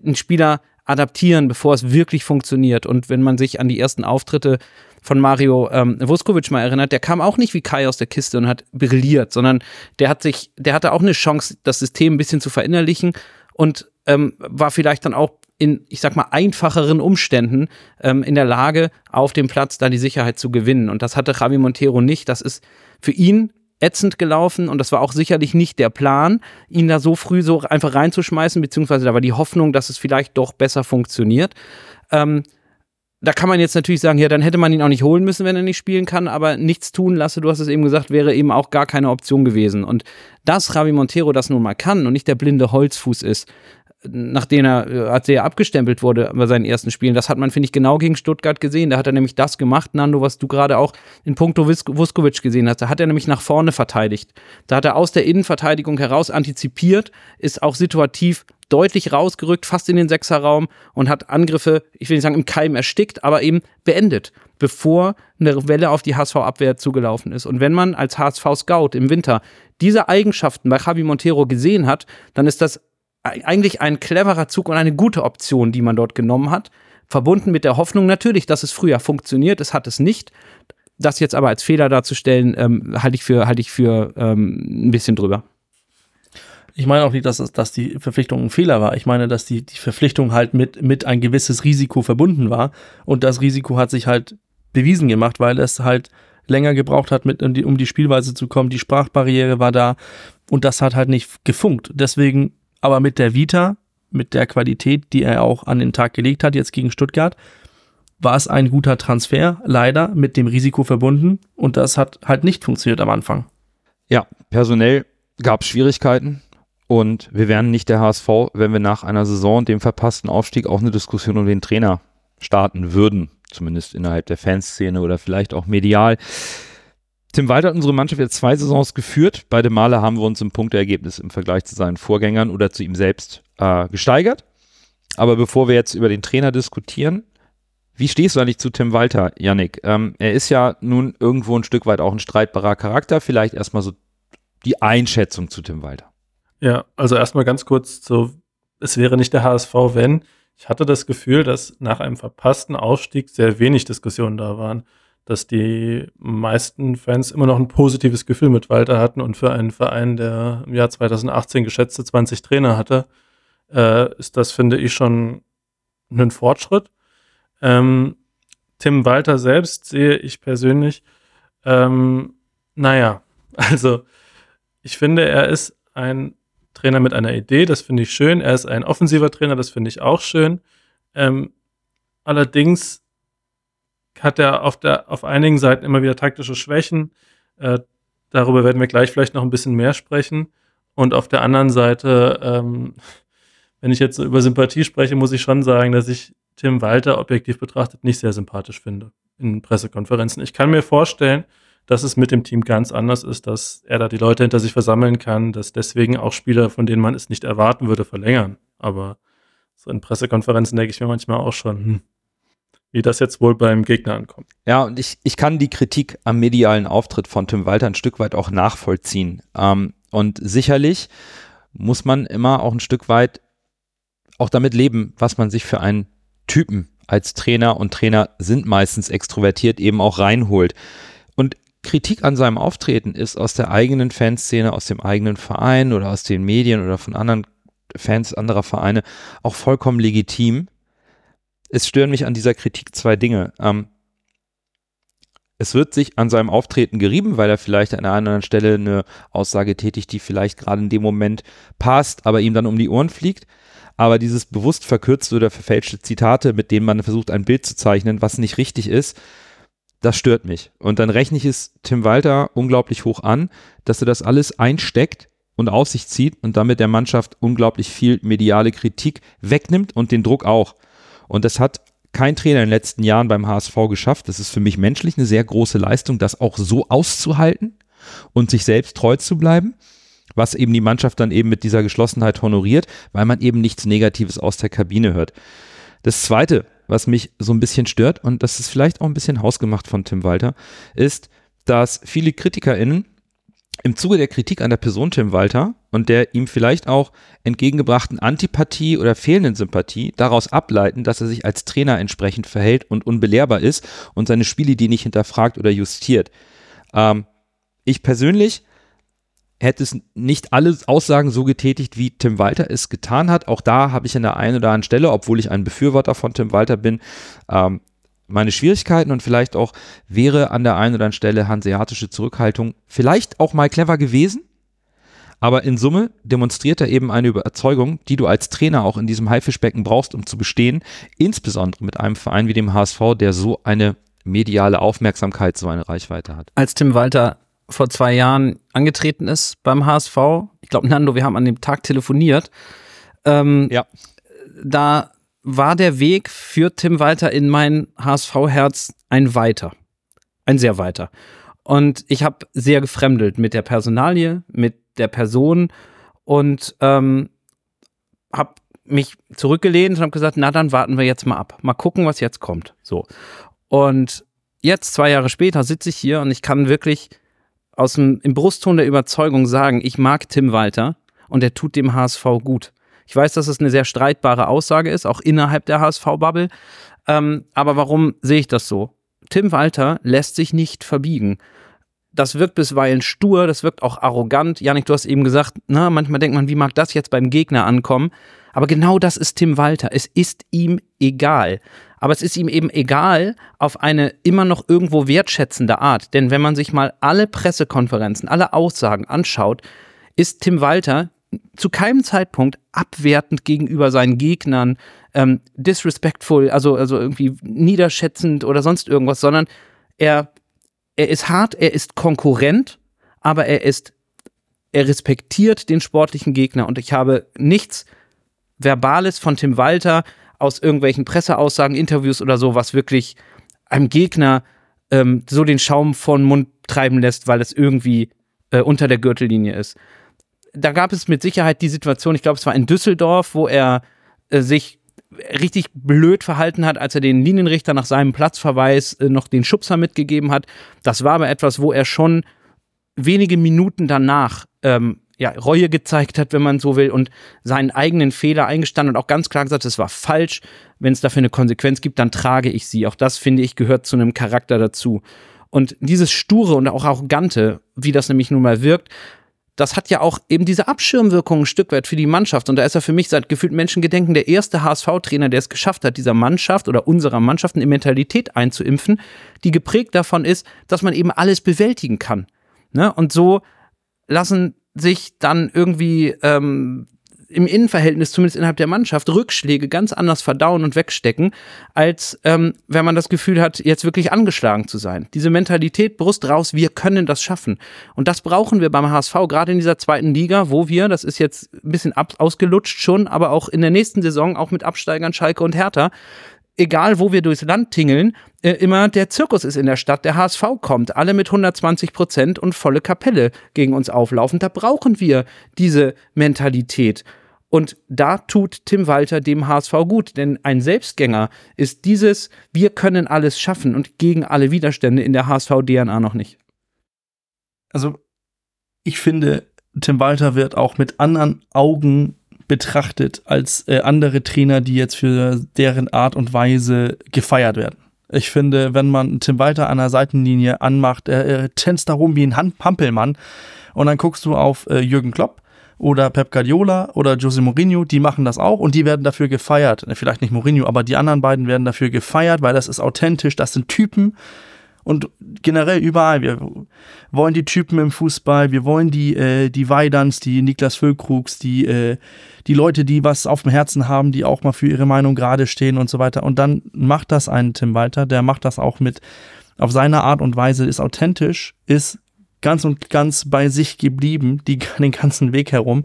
E: ein Spieler adaptieren, bevor es wirklich funktioniert. Und wenn man sich an die ersten Auftritte von Mario ähm, Vuskovic mal erinnert, der kam auch nicht wie Kai aus der Kiste und hat brilliert, sondern der hat sich, der hatte auch eine Chance, das System ein bisschen zu verinnerlichen und ähm, war vielleicht dann auch in, ich sag mal, einfacheren Umständen ähm, in der Lage, auf dem Platz da die Sicherheit zu gewinnen. Und das hatte Javi Montero nicht. Das ist für ihn ätzend gelaufen und das war auch sicherlich nicht der Plan, ihn da so früh so einfach reinzuschmeißen, beziehungsweise da war die Hoffnung, dass es vielleicht doch besser funktioniert. Ähm, da kann man jetzt natürlich sagen, ja, dann hätte man ihn auch nicht holen müssen, wenn er nicht spielen kann, aber nichts tun lasse, du hast es eben gesagt, wäre eben auch gar keine Option gewesen. Und dass Javi Montero das nun mal kann und nicht der blinde Holzfuß ist, nachdem er, äh, als er abgestempelt wurde bei seinen ersten Spielen. Das hat man, finde ich, genau gegen Stuttgart gesehen. Da hat er nämlich das gemacht, Nando, was du gerade auch in puncto Vuskovic gesehen hast. Da hat er nämlich nach vorne verteidigt. Da hat er aus der Innenverteidigung heraus antizipiert, ist auch situativ deutlich rausgerückt, fast in den Sechserraum und hat Angriffe, ich will nicht sagen im Keim erstickt, aber eben beendet, bevor eine Welle auf die HSV-Abwehr zugelaufen ist. Und wenn man als HSV-Scout im Winter diese Eigenschaften bei Javi Montero gesehen hat, dann ist das eigentlich ein cleverer Zug und eine gute Option, die man dort genommen hat. Verbunden mit der Hoffnung natürlich, dass es früher funktioniert. Es hat es nicht. Das jetzt aber als Fehler darzustellen, ähm, halte ich für, halte ich für ähm, ein bisschen drüber.
F: Ich meine auch nicht, dass, dass die Verpflichtung ein Fehler war. Ich meine, dass die, die Verpflichtung halt mit, mit ein gewisses Risiko verbunden war. Und das Risiko hat sich halt bewiesen gemacht, weil es halt länger gebraucht hat, mit, um, die, um die Spielweise zu kommen. Die Sprachbarriere war da und das hat halt nicht gefunkt. Deswegen aber mit der Vita, mit der Qualität, die er auch an den Tag gelegt hat, jetzt gegen Stuttgart, war es ein guter Transfer, leider mit dem Risiko verbunden und das hat halt nicht funktioniert am Anfang.
A: Ja, personell gab es Schwierigkeiten und wir wären nicht der HSV, wenn wir nach einer Saison dem verpassten Aufstieg auch eine Diskussion um den Trainer starten würden, zumindest innerhalb der Fanszene oder vielleicht auch medial. Tim Walter hat unsere Mannschaft jetzt zwei Saisons geführt. Beide Male haben wir uns im Punkteergebnis im Vergleich zu seinen Vorgängern oder zu ihm selbst äh, gesteigert. Aber bevor wir jetzt über den Trainer diskutieren, wie stehst du eigentlich zu Tim Walter, Yannick? Ähm, er ist ja nun irgendwo ein Stück weit auch ein streitbarer Charakter. Vielleicht erstmal so die Einschätzung zu Tim Walter.
C: Ja, also erstmal ganz kurz so, es wäre nicht der HSV, wenn. Ich hatte das Gefühl, dass nach einem verpassten Aufstieg sehr wenig Diskussionen da waren dass die meisten Fans immer noch ein positives Gefühl mit Walter hatten und für einen Verein, der im Jahr 2018 geschätzte 20 Trainer hatte, äh, ist das, finde ich, schon ein Fortschritt. Ähm, Tim Walter selbst sehe ich persönlich, ähm, naja, also ich finde, er ist ein Trainer mit einer Idee, das finde ich schön. Er ist ein offensiver Trainer, das finde ich auch schön. Ähm, allerdings hat er auf, der, auf einigen Seiten immer wieder taktische Schwächen. Äh, darüber werden wir gleich vielleicht noch ein bisschen mehr sprechen. Und auf der anderen Seite, ähm, wenn ich jetzt über Sympathie spreche, muss ich schon sagen, dass ich Tim Walter objektiv betrachtet nicht sehr sympathisch finde in Pressekonferenzen. Ich kann mir vorstellen, dass es mit dem Team ganz anders ist, dass er da die Leute hinter sich versammeln kann, dass deswegen auch Spieler, von denen man es nicht erwarten würde, verlängern. Aber so in Pressekonferenzen denke ich mir manchmal auch schon, hm, wie das jetzt wohl beim Gegner ankommt.
A: Ja, und ich, ich kann die Kritik am medialen Auftritt von Tim Walter ein Stück weit auch nachvollziehen. Ähm, und sicherlich muss man immer auch ein Stück weit auch damit leben, was man sich für einen Typen als Trainer und Trainer sind meistens extrovertiert eben auch reinholt. Und Kritik an seinem Auftreten ist aus der eigenen Fanszene, aus dem eigenen Verein oder aus den Medien oder von anderen Fans anderer Vereine auch vollkommen legitim es stören mich an dieser Kritik zwei Dinge. Ähm, es wird sich an seinem Auftreten gerieben, weil er vielleicht an einer anderen Stelle eine Aussage tätigt, die vielleicht gerade in dem Moment passt, aber ihm dann um die Ohren fliegt. Aber dieses bewusst verkürzte oder verfälschte Zitate, mit denen man versucht, ein Bild zu zeichnen, was nicht richtig ist, das stört mich. Und dann rechne ich es Tim Walter unglaublich hoch an, dass er das alles einsteckt und auf sich zieht und damit der Mannschaft unglaublich viel mediale Kritik wegnimmt und den Druck auch. Und das hat kein Trainer in den letzten Jahren beim HSV geschafft. Das ist für mich menschlich eine sehr große Leistung, das auch so auszuhalten und sich selbst treu zu bleiben, was eben die Mannschaft dann eben mit dieser Geschlossenheit honoriert, weil man eben nichts Negatives aus der Kabine hört. Das Zweite, was mich so ein bisschen stört, und das ist vielleicht auch ein bisschen hausgemacht von Tim Walter, ist, dass viele KritikerInnen im Zuge der Kritik an der Person Tim Walter und der ihm vielleicht auch entgegengebrachten Antipathie oder fehlenden Sympathie daraus ableiten, dass er sich als Trainer entsprechend verhält und unbelehrbar ist und seine Spielidee nicht hinterfragt oder justiert. Ähm, ich persönlich hätte es nicht alle Aussagen so getätigt, wie Tim Walter es getan hat. Auch da habe ich an der einen oder anderen Stelle, obwohl ich ein Befürworter von Tim Walter bin, ähm, meine Schwierigkeiten und vielleicht auch wäre an der einen oder anderen Stelle hanseatische Zurückhaltung vielleicht auch mal clever gewesen. Aber in Summe demonstriert er eben eine Überzeugung, die du als Trainer auch in diesem Haifischbecken brauchst, um zu bestehen, insbesondere mit einem Verein wie dem HSV, der so eine mediale Aufmerksamkeit, so eine Reichweite hat.
E: Als Tim Walter vor zwei Jahren angetreten ist beim HSV, ich glaube, Nando, wir haben an dem Tag telefoniert, Ähm,
A: Ja.
E: Da war der Weg für Tim Walter in mein HSV-Herz ein weiter. Ein sehr weiter. Und ich habe sehr gefremdelt mit der Personalie, mit der Person und ähm, habe mich zurückgelehnt und habe gesagt, na dann warten wir jetzt mal ab. Mal gucken, was jetzt kommt. So. Und jetzt, zwei Jahre später, sitze ich hier und ich kann wirklich aus dem im Brustton der Überzeugung sagen, ich mag Tim Walter und er tut dem HSV gut. Ich weiß, dass es eine sehr streitbare Aussage ist, auch innerhalb der HSV-Bubble. Ähm, aber warum sehe ich das so? Tim Walter lässt sich nicht verbiegen. Das wirkt bisweilen stur, das wirkt auch arrogant. Janik, du hast eben gesagt, na, manchmal denkt man, wie mag das jetzt beim Gegner ankommen? Aber genau das ist Tim Walter. Es ist ihm egal. Aber es ist ihm eben egal auf eine immer noch irgendwo wertschätzende Art. Denn wenn man sich mal alle Pressekonferenzen, alle Aussagen anschaut, ist Tim Walter zu keinem Zeitpunkt abwertend gegenüber seinen Gegnern, ähm, disrespectful, also, also irgendwie niederschätzend oder sonst irgendwas, sondern er, er ist hart, er ist Konkurrent, aber er ist, er respektiert den sportlichen Gegner und ich habe nichts Verbales von Tim Walter aus irgendwelchen Presseaussagen, Interviews oder so, was wirklich einem Gegner ähm, so den Schaum von Mund treiben lässt, weil es irgendwie äh, unter der Gürtellinie ist. Da gab es mit Sicherheit die Situation, ich glaube, es war in Düsseldorf, wo er äh, sich richtig blöd verhalten hat, als er den Linienrichter nach seinem Platzverweis äh, noch den Schubser mitgegeben hat. Das war aber etwas, wo er schon wenige Minuten danach ähm, ja, Reue gezeigt hat, wenn man so will, und seinen eigenen Fehler eingestanden und auch ganz klar gesagt, es war falsch. Wenn es dafür eine Konsequenz gibt, dann trage ich sie. Auch das, finde ich, gehört zu einem Charakter dazu. Und dieses Sture und auch Arrogante, wie das nämlich nun mal wirkt, das hat ja auch eben diese Abschirmwirkung ein Stück weit für die Mannschaft. Und da ist er für mich seit gefühlt Menschengedenken der erste HSV-Trainer, der es geschafft hat, dieser Mannschaft oder unserer Mannschaft eine Mentalität einzuimpfen, die geprägt davon ist, dass man eben alles bewältigen kann. Ne? Und so lassen sich dann irgendwie ähm, im Innenverhältnis, zumindest innerhalb der Mannschaft, Rückschläge ganz anders verdauen und wegstecken, als ähm, wenn man das Gefühl hat, jetzt wirklich angeschlagen zu sein. Diese Mentalität, Brust raus, wir können das schaffen. Und das brauchen wir beim HSV, gerade in dieser zweiten Liga, wo wir, das ist jetzt ein bisschen ab, ausgelutscht schon, aber auch in der nächsten Saison, auch mit Absteigern Schalke und Hertha, egal wo wir durchs Land tingeln, äh, immer der Zirkus ist in der Stadt, der HSV kommt, alle mit 120 Prozent und volle Kapelle gegen uns auflaufen. Da brauchen wir diese Mentalität. Und da tut Tim Walter dem HSV gut, denn ein Selbstgänger ist dieses, wir können alles schaffen und gegen alle Widerstände in der HSV-DNA noch nicht.
F: Also, ich finde, Tim Walter wird auch mit anderen Augen betrachtet als äh, andere Trainer, die jetzt für deren Art und Weise gefeiert werden. Ich finde, wenn man Tim Walter an der Seitenlinie anmacht, er, er tänzt da rum wie ein Han- Hampelmann und dann guckst du auf äh, Jürgen Klopp oder Pep Guardiola oder Jose Mourinho, die machen das auch und die werden dafür gefeiert. Äh, Vielleicht nicht Mourinho, aber die anderen beiden werden dafür gefeiert, weil das ist authentisch, das sind Typen, und generell überall. Wir wollen die Typen im Fußball, wir wollen die, äh, die Weiderns, die Niklas Füllkrugs, die, äh, die Leute, die was auf dem Herzen haben, die auch mal für ihre Meinung gerade stehen und so weiter. Und dann macht das ein Tim Walter, der macht das auch mit auf seine Art und Weise, ist authentisch, ist ganz und ganz bei sich geblieben, die, den ganzen Weg herum.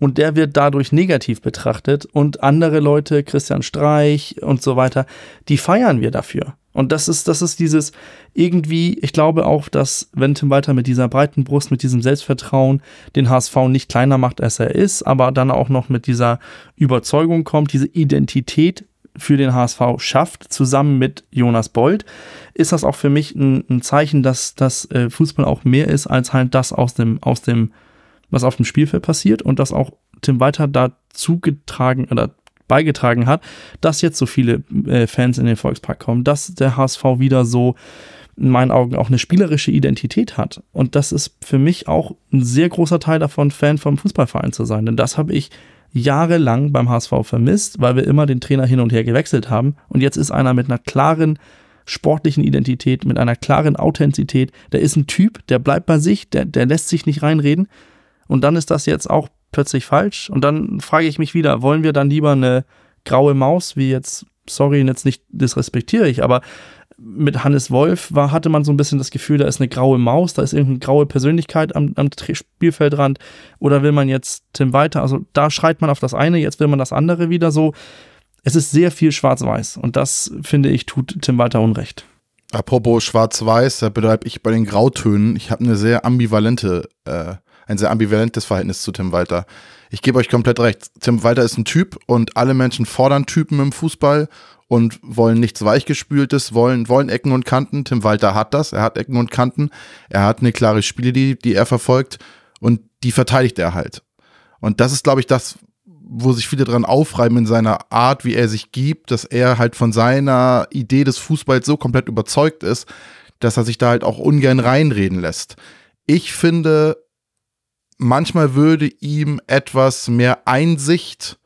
F: Und der wird dadurch negativ betrachtet. Und andere Leute, Christian Streich und so weiter, die feiern wir dafür. Und das ist, das ist dieses irgendwie, ich glaube auch, dass wenn Tim Walter mit dieser breiten Brust, mit diesem Selbstvertrauen den HSV nicht kleiner macht, als er ist, aber dann auch noch mit dieser Überzeugung kommt, diese Identität für den HSV schafft, zusammen mit Jonas Bold, ist das auch für mich ein, ein Zeichen, dass das äh, Fußball auch mehr ist als halt das aus dem, aus dem, was auf dem Spielfeld passiert und dass auch Tim Walter dazu getragen oder beigetragen hat, dass jetzt so viele äh, Fans in den Volkspark kommen, dass der HSV wieder so in meinen Augen auch eine spielerische Identität hat. Und das ist für mich auch ein sehr großer Teil davon, Fan vom Fußballverein zu sein. Denn das habe ich jahrelang beim HSV vermisst, weil wir immer den Trainer hin und her gewechselt haben. Und jetzt ist einer mit einer klaren sportlichen Identität, mit einer klaren Authentizität. Der ist ein Typ, der bleibt bei sich, der, der lässt sich nicht reinreden. Und dann ist das jetzt auch plötzlich falsch. Und dann frage ich mich wieder, wollen wir dann lieber eine graue Maus, wie jetzt, sorry, jetzt nicht disrespektiere ich, aber mit Hannes Wolf war, hatte man so ein bisschen das Gefühl, da ist eine graue Maus, da ist irgendeine graue Persönlichkeit am, am Spielfeldrand. Oder will man jetzt Tim Walter? Also da schreit man auf das eine, jetzt will man das andere wieder so. Es ist sehr viel schwarz-weiß und das, finde ich, tut Tim Walter Unrecht.
B: Apropos Schwarz-Weiß, da bleibe ich bei den Grautönen. Ich habe eine sehr ambivalente, äh, ein sehr ambivalentes Verhältnis zu Tim Walter. Ich gebe euch komplett recht. Tim Walter ist ein Typ und alle Menschen fordern Typen im Fußball und wollen nichts Weichgespültes, wollen, wollen Ecken und Kanten. Tim Walter hat das, er hat Ecken und Kanten, er hat eine klare Spiele, die, die er verfolgt und die verteidigt er halt. Und das ist, glaube ich, das, wo sich viele dran aufreiben in seiner Art, wie er sich gibt, dass er halt von seiner Idee des Fußballs so komplett überzeugt ist, dass er sich da halt auch ungern reinreden lässt. Ich finde, manchmal würde ihm etwas mehr Einsicht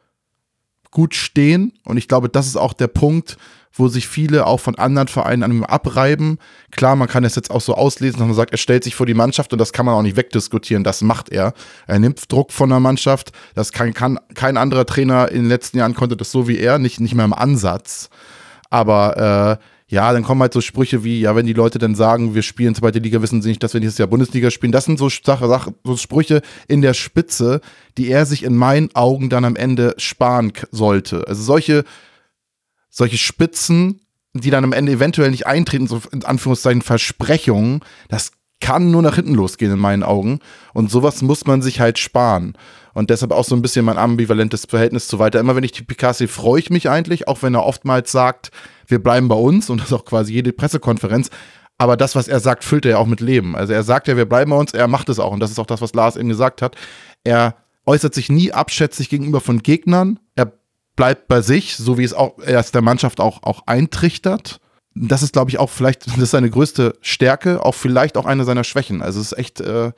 B: gut stehen. Und ich glaube, das ist auch der Punkt, wo sich viele auch von anderen Vereinen an ihm abreiben. Klar, man kann es jetzt auch so auslesen, dass man sagt, er stellt sich vor die Mannschaft und das kann man auch nicht wegdiskutieren. Das macht er. Er nimmt Druck von der Mannschaft. Das kann, kann kein anderer Trainer in den letzten Jahren konnte das so wie er, nicht, nicht mehr im Ansatz. Aber äh, ja, dann kommen halt so Sprüche wie, ja, wenn die Leute dann sagen, wir spielen zweite Liga, wissen sie nicht, dass wir nächstes Jahr Bundesliga spielen. Das sind so, Sache, Sache, so Sprüche in der Spitze, die er sich in meinen Augen dann am Ende sparen sollte. Also solche, solche Spitzen, die dann am Ende eventuell nicht eintreten, so in Anführungszeichen Versprechungen, das kann nur nach hinten losgehen in meinen Augen. Und sowas muss man sich halt sparen. Und deshalb auch so ein bisschen mein ambivalentes Verhältnis zu weiter. Immer wenn ich die Picasso freue ich mich eigentlich, auch wenn er oftmals sagt, wir bleiben bei uns und das auch quasi jede Pressekonferenz. Aber das, was er sagt, füllt er ja auch mit Leben. Also er sagt ja, wir bleiben bei uns, er macht es auch. Und das ist auch das, was Lars eben gesagt hat. Er äußert sich nie abschätzig gegenüber von Gegnern. Er bleibt bei sich, so wie es auch er es der Mannschaft auch, auch eintrichtert. Das ist, glaube ich, auch vielleicht das ist seine größte Stärke, auch vielleicht auch eine seiner Schwächen. Also es ist echt, äh,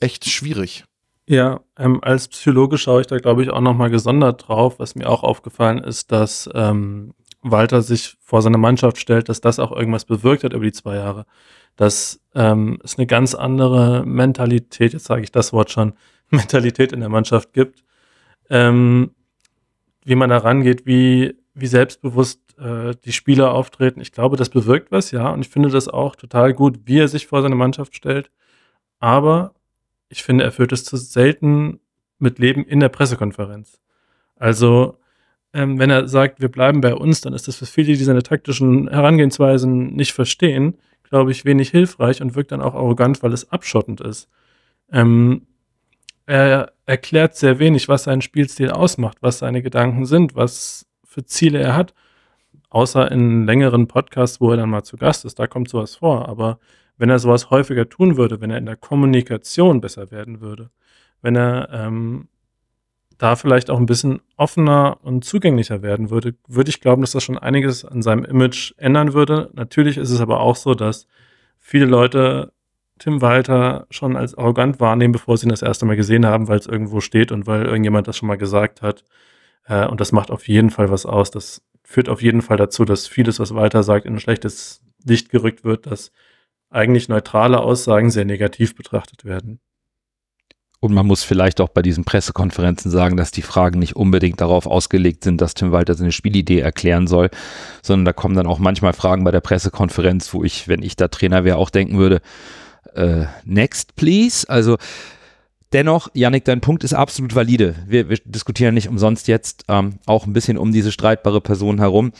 B: echt schwierig.
C: Ja, ähm, als Psychologe schaue ich da, glaube ich, auch nochmal gesondert drauf. Was mir auch aufgefallen ist, dass ähm, Walter sich vor seine Mannschaft stellt, dass das auch irgendwas bewirkt hat über die zwei Jahre. Dass ähm, es eine ganz andere Mentalität, jetzt sage ich das Wort schon, Mentalität in der Mannschaft gibt. Ähm, wie man da rangeht, wie, wie selbstbewusst äh, die Spieler auftreten. Ich glaube, das bewirkt was, ja. Und ich finde das auch total gut, wie er sich vor seine Mannschaft stellt. Aber ich finde, er führt es zu selten mit Leben in der Pressekonferenz. Also, ähm, wenn er sagt, wir bleiben bei uns, dann ist das für viele, die seine taktischen Herangehensweisen nicht verstehen, glaube ich, wenig hilfreich und wirkt dann auch arrogant, weil es abschottend ist. Ähm, er erklärt sehr wenig, was seinen Spielstil ausmacht, was seine Gedanken sind, was für Ziele er hat. Außer in längeren Podcasts, wo er dann mal zu Gast ist, da kommt sowas vor. Aber wenn er sowas häufiger tun würde, wenn er in der Kommunikation besser werden würde, wenn er ähm, da vielleicht auch ein bisschen offener und zugänglicher werden würde, würde ich glauben, dass das schon einiges an seinem Image ändern würde. Natürlich ist es aber auch so, dass viele Leute Tim Walter schon als arrogant wahrnehmen, bevor sie ihn das erste Mal gesehen haben, weil es irgendwo steht und weil irgendjemand das schon mal gesagt hat. Äh, und das macht auf jeden Fall was aus. Das führt auf jeden Fall dazu, dass vieles, was Walter sagt, in ein schlechtes Licht gerückt wird, dass eigentlich neutrale Aussagen sehr negativ betrachtet werden.
A: Und man muss vielleicht auch bei diesen Pressekonferenzen sagen, dass die Fragen nicht unbedingt darauf ausgelegt sind, dass Tim Walter seine Spielidee erklären soll, sondern da kommen dann auch manchmal Fragen bei der Pressekonferenz, wo ich, wenn ich da Trainer wäre, auch denken würde, äh, next please. Also dennoch, Yannick, dein Punkt ist absolut valide. Wir, wir diskutieren nicht umsonst jetzt ähm, auch ein bisschen um diese streitbare Person herum.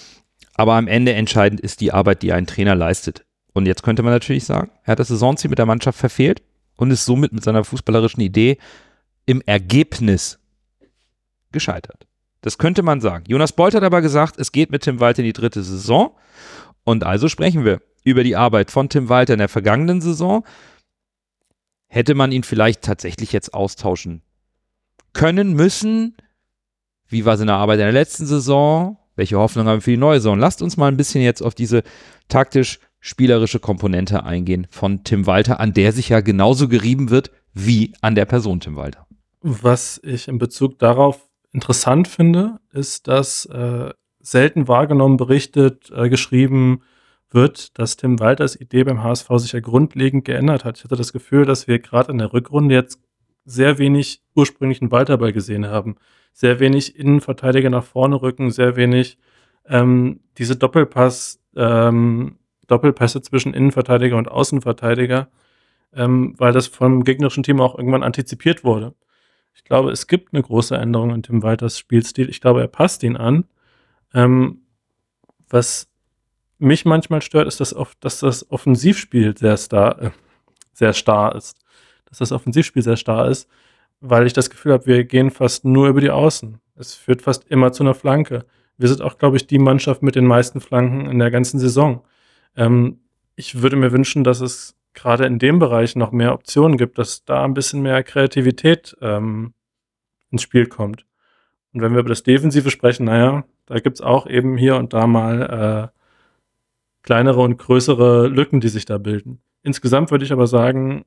A: Aber am Ende entscheidend ist die Arbeit, die ein Trainer leistet. Und jetzt könnte man natürlich sagen, er hat das Saisonziel mit der Mannschaft verfehlt und ist somit mit seiner fußballerischen Idee im Ergebnis gescheitert. Das könnte man sagen. Jonas Bolt hat aber gesagt, es geht mit Tim Walter in die dritte Saison. Und also sprechen wir über die Arbeit von Tim Walter in der vergangenen Saison. Hätte man ihn vielleicht tatsächlich jetzt austauschen können, müssen? Wie war seine Arbeit in der letzten Saison? Welche Hoffnung haben wir für die neue Saison? Lasst uns mal ein bisschen jetzt auf diese taktisch spielerische Komponente eingehen von Tim Walter, an der sich ja genauso gerieben wird wie an der Person Tim Walter.
C: Was ich in Bezug darauf interessant finde, ist, dass äh, selten wahrgenommen berichtet, äh, geschrieben wird, dass Tim Walters Idee beim HSV sich ja grundlegend geändert hat. Ich hatte das Gefühl, dass wir gerade in der Rückrunde jetzt sehr wenig ursprünglichen Walterball gesehen haben. Sehr wenig Innenverteidiger nach vorne rücken, sehr wenig ähm, diese Doppelpass, ähm, Doppelpässe zwischen Innenverteidiger und Außenverteidiger, ähm, weil das vom gegnerischen Team auch irgendwann antizipiert wurde. Ich glaube, es gibt eine große Änderung in Tim Walters Spielstil. Ich glaube, er passt ihn an. Ähm, was mich manchmal stört, ist, dass, oft, dass das Offensivspiel sehr starr, äh, sehr starr ist. Dass das Offensivspiel sehr starr ist, weil ich das Gefühl habe, wir gehen fast nur über die Außen. Es führt fast immer zu einer Flanke. Wir sind auch, glaube ich, die Mannschaft mit den meisten Flanken in der ganzen Saison. Ähm, ich würde mir wünschen, dass es gerade in dem Bereich noch mehr Optionen gibt, dass da ein bisschen mehr Kreativität ähm, ins Spiel kommt. Und wenn wir über das Defensive sprechen, naja, da gibt es auch eben hier und da mal äh, kleinere und größere Lücken, die sich da bilden. Insgesamt würde ich aber sagen,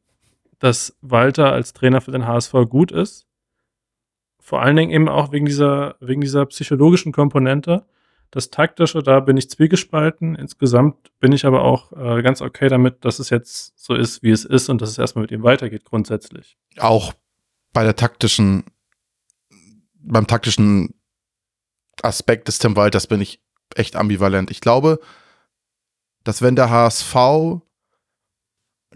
C: dass Walter als Trainer für den HSV gut ist. Vor allen Dingen eben auch wegen dieser, wegen dieser psychologischen Komponente. Das Taktische, da bin ich zwiegespalten. Insgesamt bin ich aber auch äh, ganz okay damit, dass es jetzt so ist, wie es ist und dass es erstmal mit ihm weitergeht, grundsätzlich.
B: Auch bei der taktischen, beim taktischen Aspekt des Tim Walters bin ich echt ambivalent. Ich glaube, dass wenn der HSV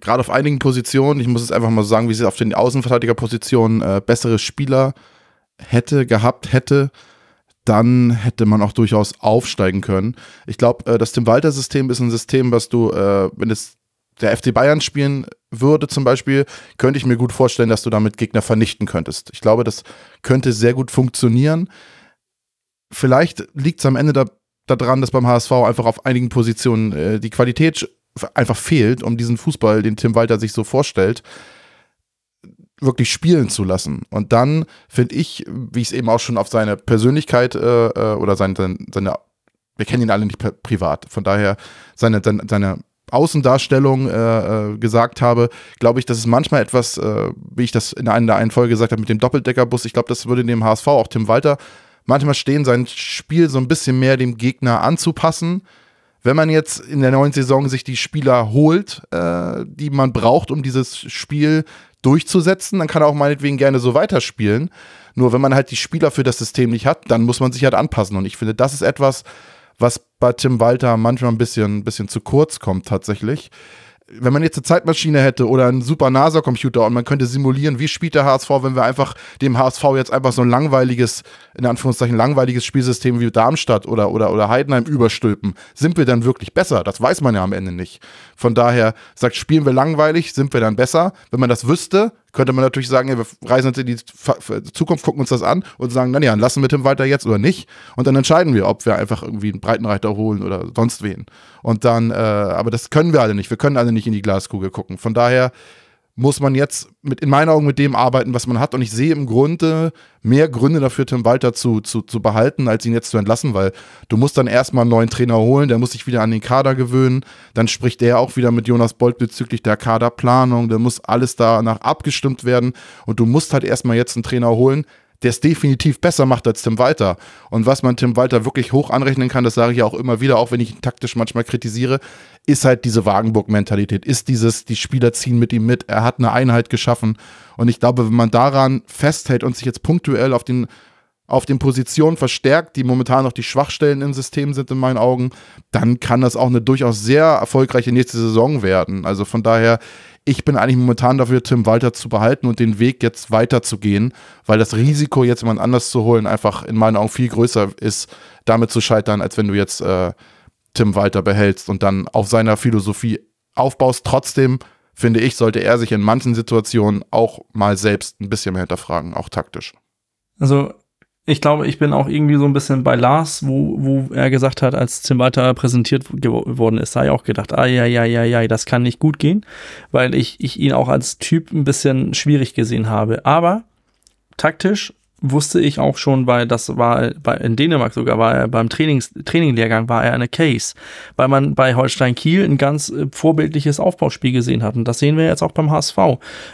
B: gerade auf einigen Positionen, ich muss es einfach mal sagen, wie sie auf den Außenverteidigerpositionen äh, bessere Spieler hätte, gehabt hätte, dann hätte man auch durchaus aufsteigen können. Ich glaube, äh, das Tim Walter-System ist ein System, was du, äh, wenn es der FC Bayern spielen würde zum Beispiel, könnte ich mir gut vorstellen, dass du damit Gegner vernichten könntest. Ich glaube, das könnte sehr gut funktionieren. Vielleicht liegt es am Ende da, daran, dass beim HSV einfach auf einigen Positionen äh, die Qualität einfach fehlt, um diesen Fußball, den Tim Walter sich so vorstellt, wirklich spielen zu lassen. Und dann finde ich, wie ich es eben auch schon auf seine Persönlichkeit äh, äh oder seine, seine, seine, wir kennen ihn alle nicht privat, von daher seine, seine, seine Außendarstellung äh, äh, gesagt habe, glaube ich, dass es manchmal etwas, äh, wie ich das in einer, einen Folge gesagt habe, mit dem Doppeldeckerbus, ich glaube, das würde dem HSV auch Tim Walter manchmal stehen, sein Spiel so ein bisschen mehr dem Gegner anzupassen. Wenn man jetzt in der neuen Saison sich die Spieler holt, äh, die man braucht, um dieses Spiel durchzusetzen, dann kann er auch meinetwegen gerne so weiterspielen. Nur wenn man halt die Spieler für das System nicht hat, dann muss man sich halt anpassen. Und ich finde, das ist etwas, was bei Tim Walter manchmal ein bisschen, ein bisschen zu kurz kommt tatsächlich wenn man jetzt eine Zeitmaschine hätte oder einen super NASA-Computer und man könnte simulieren, wie spielt der HSV, wenn wir einfach dem HSV jetzt einfach so ein langweiliges, in Anführungszeichen langweiliges Spielsystem wie Darmstadt oder, oder, oder Heidenheim überstülpen, sind wir dann wirklich besser? Das weiß man ja am Ende nicht. Von daher sagt, spielen wir langweilig, sind wir dann besser? Wenn man das wüsste, könnte man natürlich sagen, ja, wir reisen uns in die Zukunft, gucken uns das an und sagen, dann lassen wir Tim weiter jetzt oder nicht. Und dann entscheiden wir, ob wir einfach irgendwie einen Breitenreiter holen oder sonst wen. Und dann, äh, aber das können wir alle nicht. Wir können alle nicht in die Glaskugel gucken. Von daher muss man jetzt mit, in meinen Augen mit dem arbeiten, was man hat. Und ich sehe im Grunde mehr Gründe dafür, Tim Walter zu, zu, zu behalten, als ihn jetzt zu entlassen, weil du musst dann erstmal einen neuen Trainer holen, der muss sich wieder an den Kader gewöhnen. Dann spricht der auch wieder mit Jonas Bolt bezüglich der Kaderplanung. Da muss alles danach abgestimmt werden. Und du musst halt erstmal jetzt einen Trainer holen, der es definitiv besser macht als Tim Walter. Und was man Tim Walter wirklich hoch anrechnen kann, das sage ich ja auch immer wieder, auch wenn ich ihn taktisch manchmal kritisiere, ist halt diese Wagenburg-Mentalität, ist dieses, die Spieler ziehen mit ihm mit, er hat eine Einheit geschaffen. Und ich glaube, wenn man daran festhält und sich jetzt punktuell auf den auf den Positionen verstärkt, die momentan noch die Schwachstellen im System sind in meinen Augen, dann kann das auch eine durchaus sehr erfolgreiche nächste Saison werden. Also von daher, ich bin eigentlich momentan dafür, Tim Walter zu behalten und den Weg jetzt weiterzugehen, weil das Risiko, jetzt jemand anders zu holen, einfach in meinen Augen viel größer ist, damit zu scheitern, als wenn du jetzt äh, Tim Walter behältst und dann auf seiner Philosophie aufbaust. Trotzdem, finde ich, sollte er sich in manchen Situationen auch mal selbst ein bisschen mehr hinterfragen, auch taktisch.
F: Also ich glaube, ich bin auch irgendwie so ein bisschen bei Lars, wo, wo er gesagt hat, als Tim Walter präsentiert worden ist, sei auch gedacht, ah ja, ja, ja, ja, das kann nicht gut gehen, weil ich, ich ihn auch als Typ ein bisschen schwierig gesehen habe. Aber taktisch wusste ich auch schon, weil das war bei, in Dänemark sogar, war er beim Trainings, Traininglehrgang war er eine Case, weil man bei Holstein Kiel ein ganz äh, vorbildliches Aufbauspiel gesehen hat und das sehen wir jetzt auch beim HSV.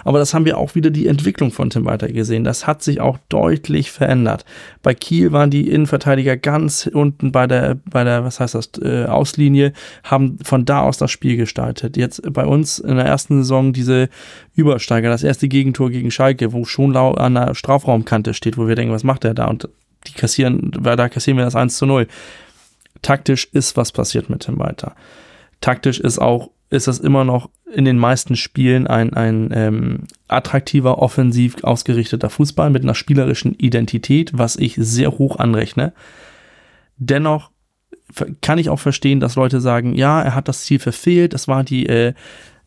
F: Aber das haben wir auch wieder die Entwicklung von Tim Walter gesehen. Das hat sich auch deutlich verändert. Bei Kiel waren die Innenverteidiger ganz unten bei der, bei der, was heißt das, äh, Auslinie, haben von da aus das Spiel gestaltet. Jetzt bei uns in der ersten Saison diese Übersteiger, das erste Gegentor gegen Schalke, wo schon an der Strafraumkante steht, wo wir denken, was macht der da? Und die kassieren, da kassieren wir das 1 zu 0. Taktisch ist was passiert mit Tim Walter. Taktisch ist auch, ist das immer noch in den meisten Spielen ein, ein ähm, attraktiver, offensiv ausgerichteter Fußball mit einer spielerischen Identität, was ich sehr hoch anrechne. Dennoch kann ich auch verstehen, dass Leute sagen, ja, er hat das Ziel verfehlt, das war die äh,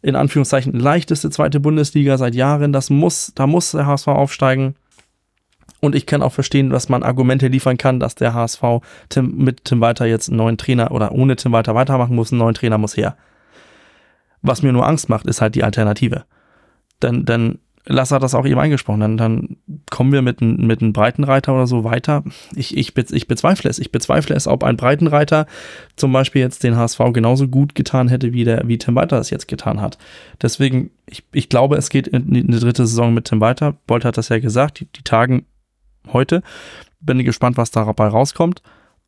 F: in Anführungszeichen leichteste zweite Bundesliga seit Jahren, das muss, da muss der HSV aufsteigen. Und ich kann auch verstehen, dass man Argumente liefern kann, dass der HSV Tim, mit Tim Walter jetzt einen neuen Trainer oder ohne Tim Walter weitermachen muss, ein neuen Trainer muss her. Was mir nur Angst macht, ist halt die Alternative. Denn, denn Lasse hat das auch eben eingesprochen. Dann, dann kommen wir mit, mit einem Breitenreiter oder so weiter. Ich, ich, ich bezweifle es. Ich bezweifle es, ob ein Breitenreiter zum Beispiel jetzt den HSV genauso gut getan hätte, wie, der, wie Tim Walter es jetzt getan hat. Deswegen, ich, ich glaube, es geht in eine dritte Saison mit Tim Walter. Bolt hat das ja gesagt, die, die Tagen heute. Bin gespannt, was dabei rauskommt.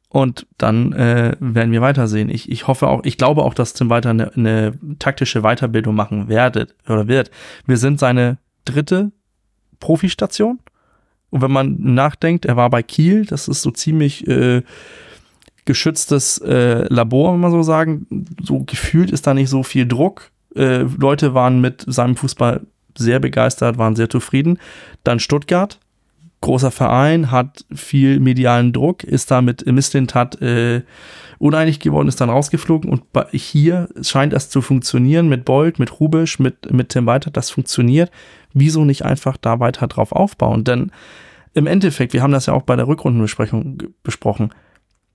F: Und dann äh, werden wir weitersehen. Ich, ich hoffe auch, ich glaube auch, dass Tim Walter eine, eine taktische Weiterbildung machen werdet oder wird. Wir sind seine dritte Profistation. Und wenn man nachdenkt, er war bei Kiel, das ist so ziemlich äh, geschütztes äh, Labor, wenn man so sagen. So gefühlt ist da nicht so viel Druck. Äh, Leute waren mit seinem Fußball sehr begeistert, waren sehr zufrieden. Dann Stuttgart, großer Verein, hat viel medialen Druck, ist da mit Mislintat äh, uneinig geworden, ist dann rausgeflogen und hier scheint es zu funktionieren mit Bolt, mit Rubisch, mit, mit Tim Weiter, das funktioniert wieso nicht einfach da weiter drauf aufbauen? Denn im Endeffekt, wir haben das ja auch bei der Rückrundenbesprechung besprochen,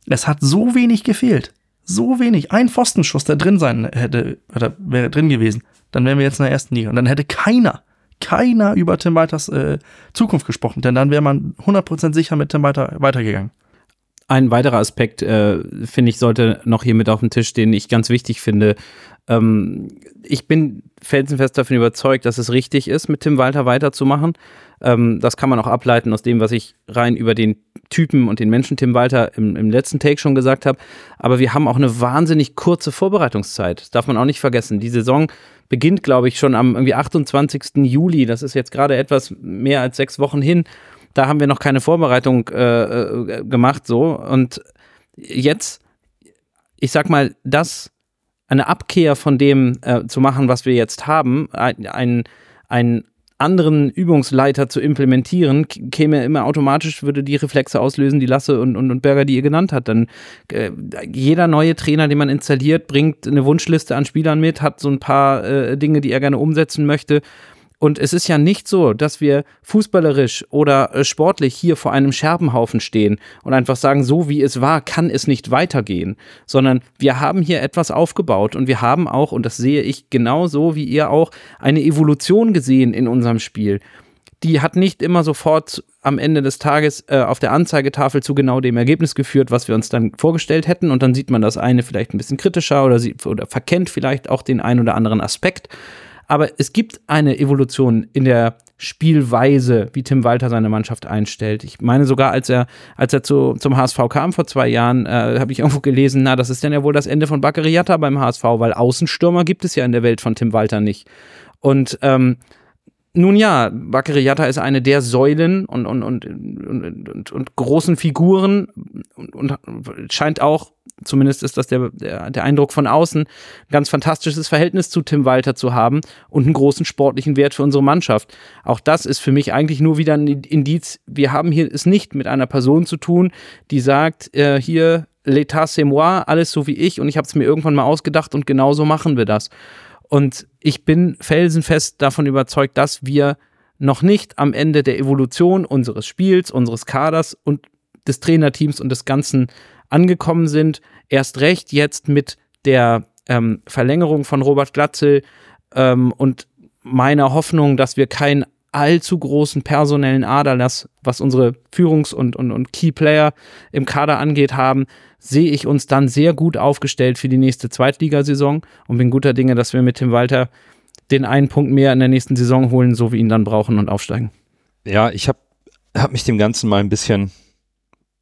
F: es hat so wenig gefehlt. So wenig. Ein Pfostenschuss, der drin sein hätte, oder wäre drin gewesen. Dann wären wir jetzt in der ersten Liga. Und dann hätte keiner, keiner über Tim Weiters äh, Zukunft gesprochen. Denn dann wäre man 100% sicher mit Tim Weiter weitergegangen.
E: Ein weiterer Aspekt, äh, finde ich, sollte noch hier mit auf den Tisch stehen, den ich ganz wichtig finde. Ähm, ich bin felsenfest davon überzeugt, dass es richtig ist, mit Tim Walter weiterzumachen. Ähm, das kann man auch ableiten aus dem, was ich rein über den Typen und den Menschen Tim Walter im, im letzten Take schon gesagt habe. Aber wir haben auch eine wahnsinnig kurze Vorbereitungszeit. Das darf man auch nicht vergessen. Die Saison beginnt, glaube ich, schon am irgendwie 28. Juli. Das ist jetzt gerade etwas mehr als sechs Wochen hin. Da haben wir noch keine Vorbereitung äh, äh gemacht, so. Und jetzt, ich sag mal, das eine Abkehr von dem äh, zu machen, was wir jetzt haben, einen ein anderen Übungsleiter zu implementieren, käme immer automatisch, würde die Reflexe auslösen, die Lasse und, und, und Berger, die ihr genannt hat. Dann äh, jeder neue Trainer, den man installiert, bringt eine Wunschliste an Spielern mit, hat so ein paar äh, Dinge, die er gerne umsetzen möchte und es ist ja nicht so, dass wir fußballerisch oder äh, sportlich hier vor einem Scherbenhaufen stehen und einfach sagen, so wie es war, kann es nicht weitergehen, sondern wir haben hier etwas aufgebaut und wir haben auch, und das sehe ich genauso wie ihr auch, eine Evolution gesehen in unserem Spiel. Die hat nicht immer sofort am Ende des Tages äh, auf der Anzeigetafel zu genau dem Ergebnis geführt, was wir uns dann vorgestellt hätten. Und dann sieht man das eine vielleicht ein bisschen kritischer oder, sie, oder verkennt vielleicht auch den einen oder anderen Aspekt. Aber es gibt eine Evolution in der Spielweise, wie Tim Walter seine Mannschaft einstellt. Ich meine sogar, als er, als er zu, zum HSV kam vor zwei Jahren, äh, habe ich irgendwo gelesen, na, das ist dann ja wohl das Ende von Baccariata beim HSV, weil Außenstürmer gibt es ja in der Welt von Tim Walter nicht. Und ähm, nun ja, Baccariata ist eine der Säulen und, und, und, und, und, und großen Figuren und, und scheint auch zumindest ist das der, der, der Eindruck von außen, ein ganz fantastisches Verhältnis zu Tim Walter zu haben und einen großen sportlichen Wert für unsere Mannschaft. Auch das ist für mich eigentlich nur wieder ein Indiz. Wir haben hier es nicht mit einer Person zu tun, die sagt, äh, hier, l'état c'est moi, alles so wie ich und ich habe es mir irgendwann mal ausgedacht und genau so machen wir das. Und ich bin felsenfest davon überzeugt, dass wir noch nicht am Ende der Evolution unseres Spiels, unseres Kaders und des Trainerteams und des Ganzen angekommen sind. Erst recht jetzt mit der ähm, Verlängerung von Robert Glatzel ähm, und meiner Hoffnung, dass wir keinen allzu großen personellen Aderlass, was unsere Führungs- und, und, und Key-Player im Kader angeht, haben, sehe ich uns dann sehr gut aufgestellt für die nächste Zweitligasaison und bin guter Dinge, dass wir mit Tim Walter den einen Punkt mehr in der nächsten Saison holen, so wie ihn dann brauchen und aufsteigen.
A: Ja, ich habe hab mich dem Ganzen mal ein bisschen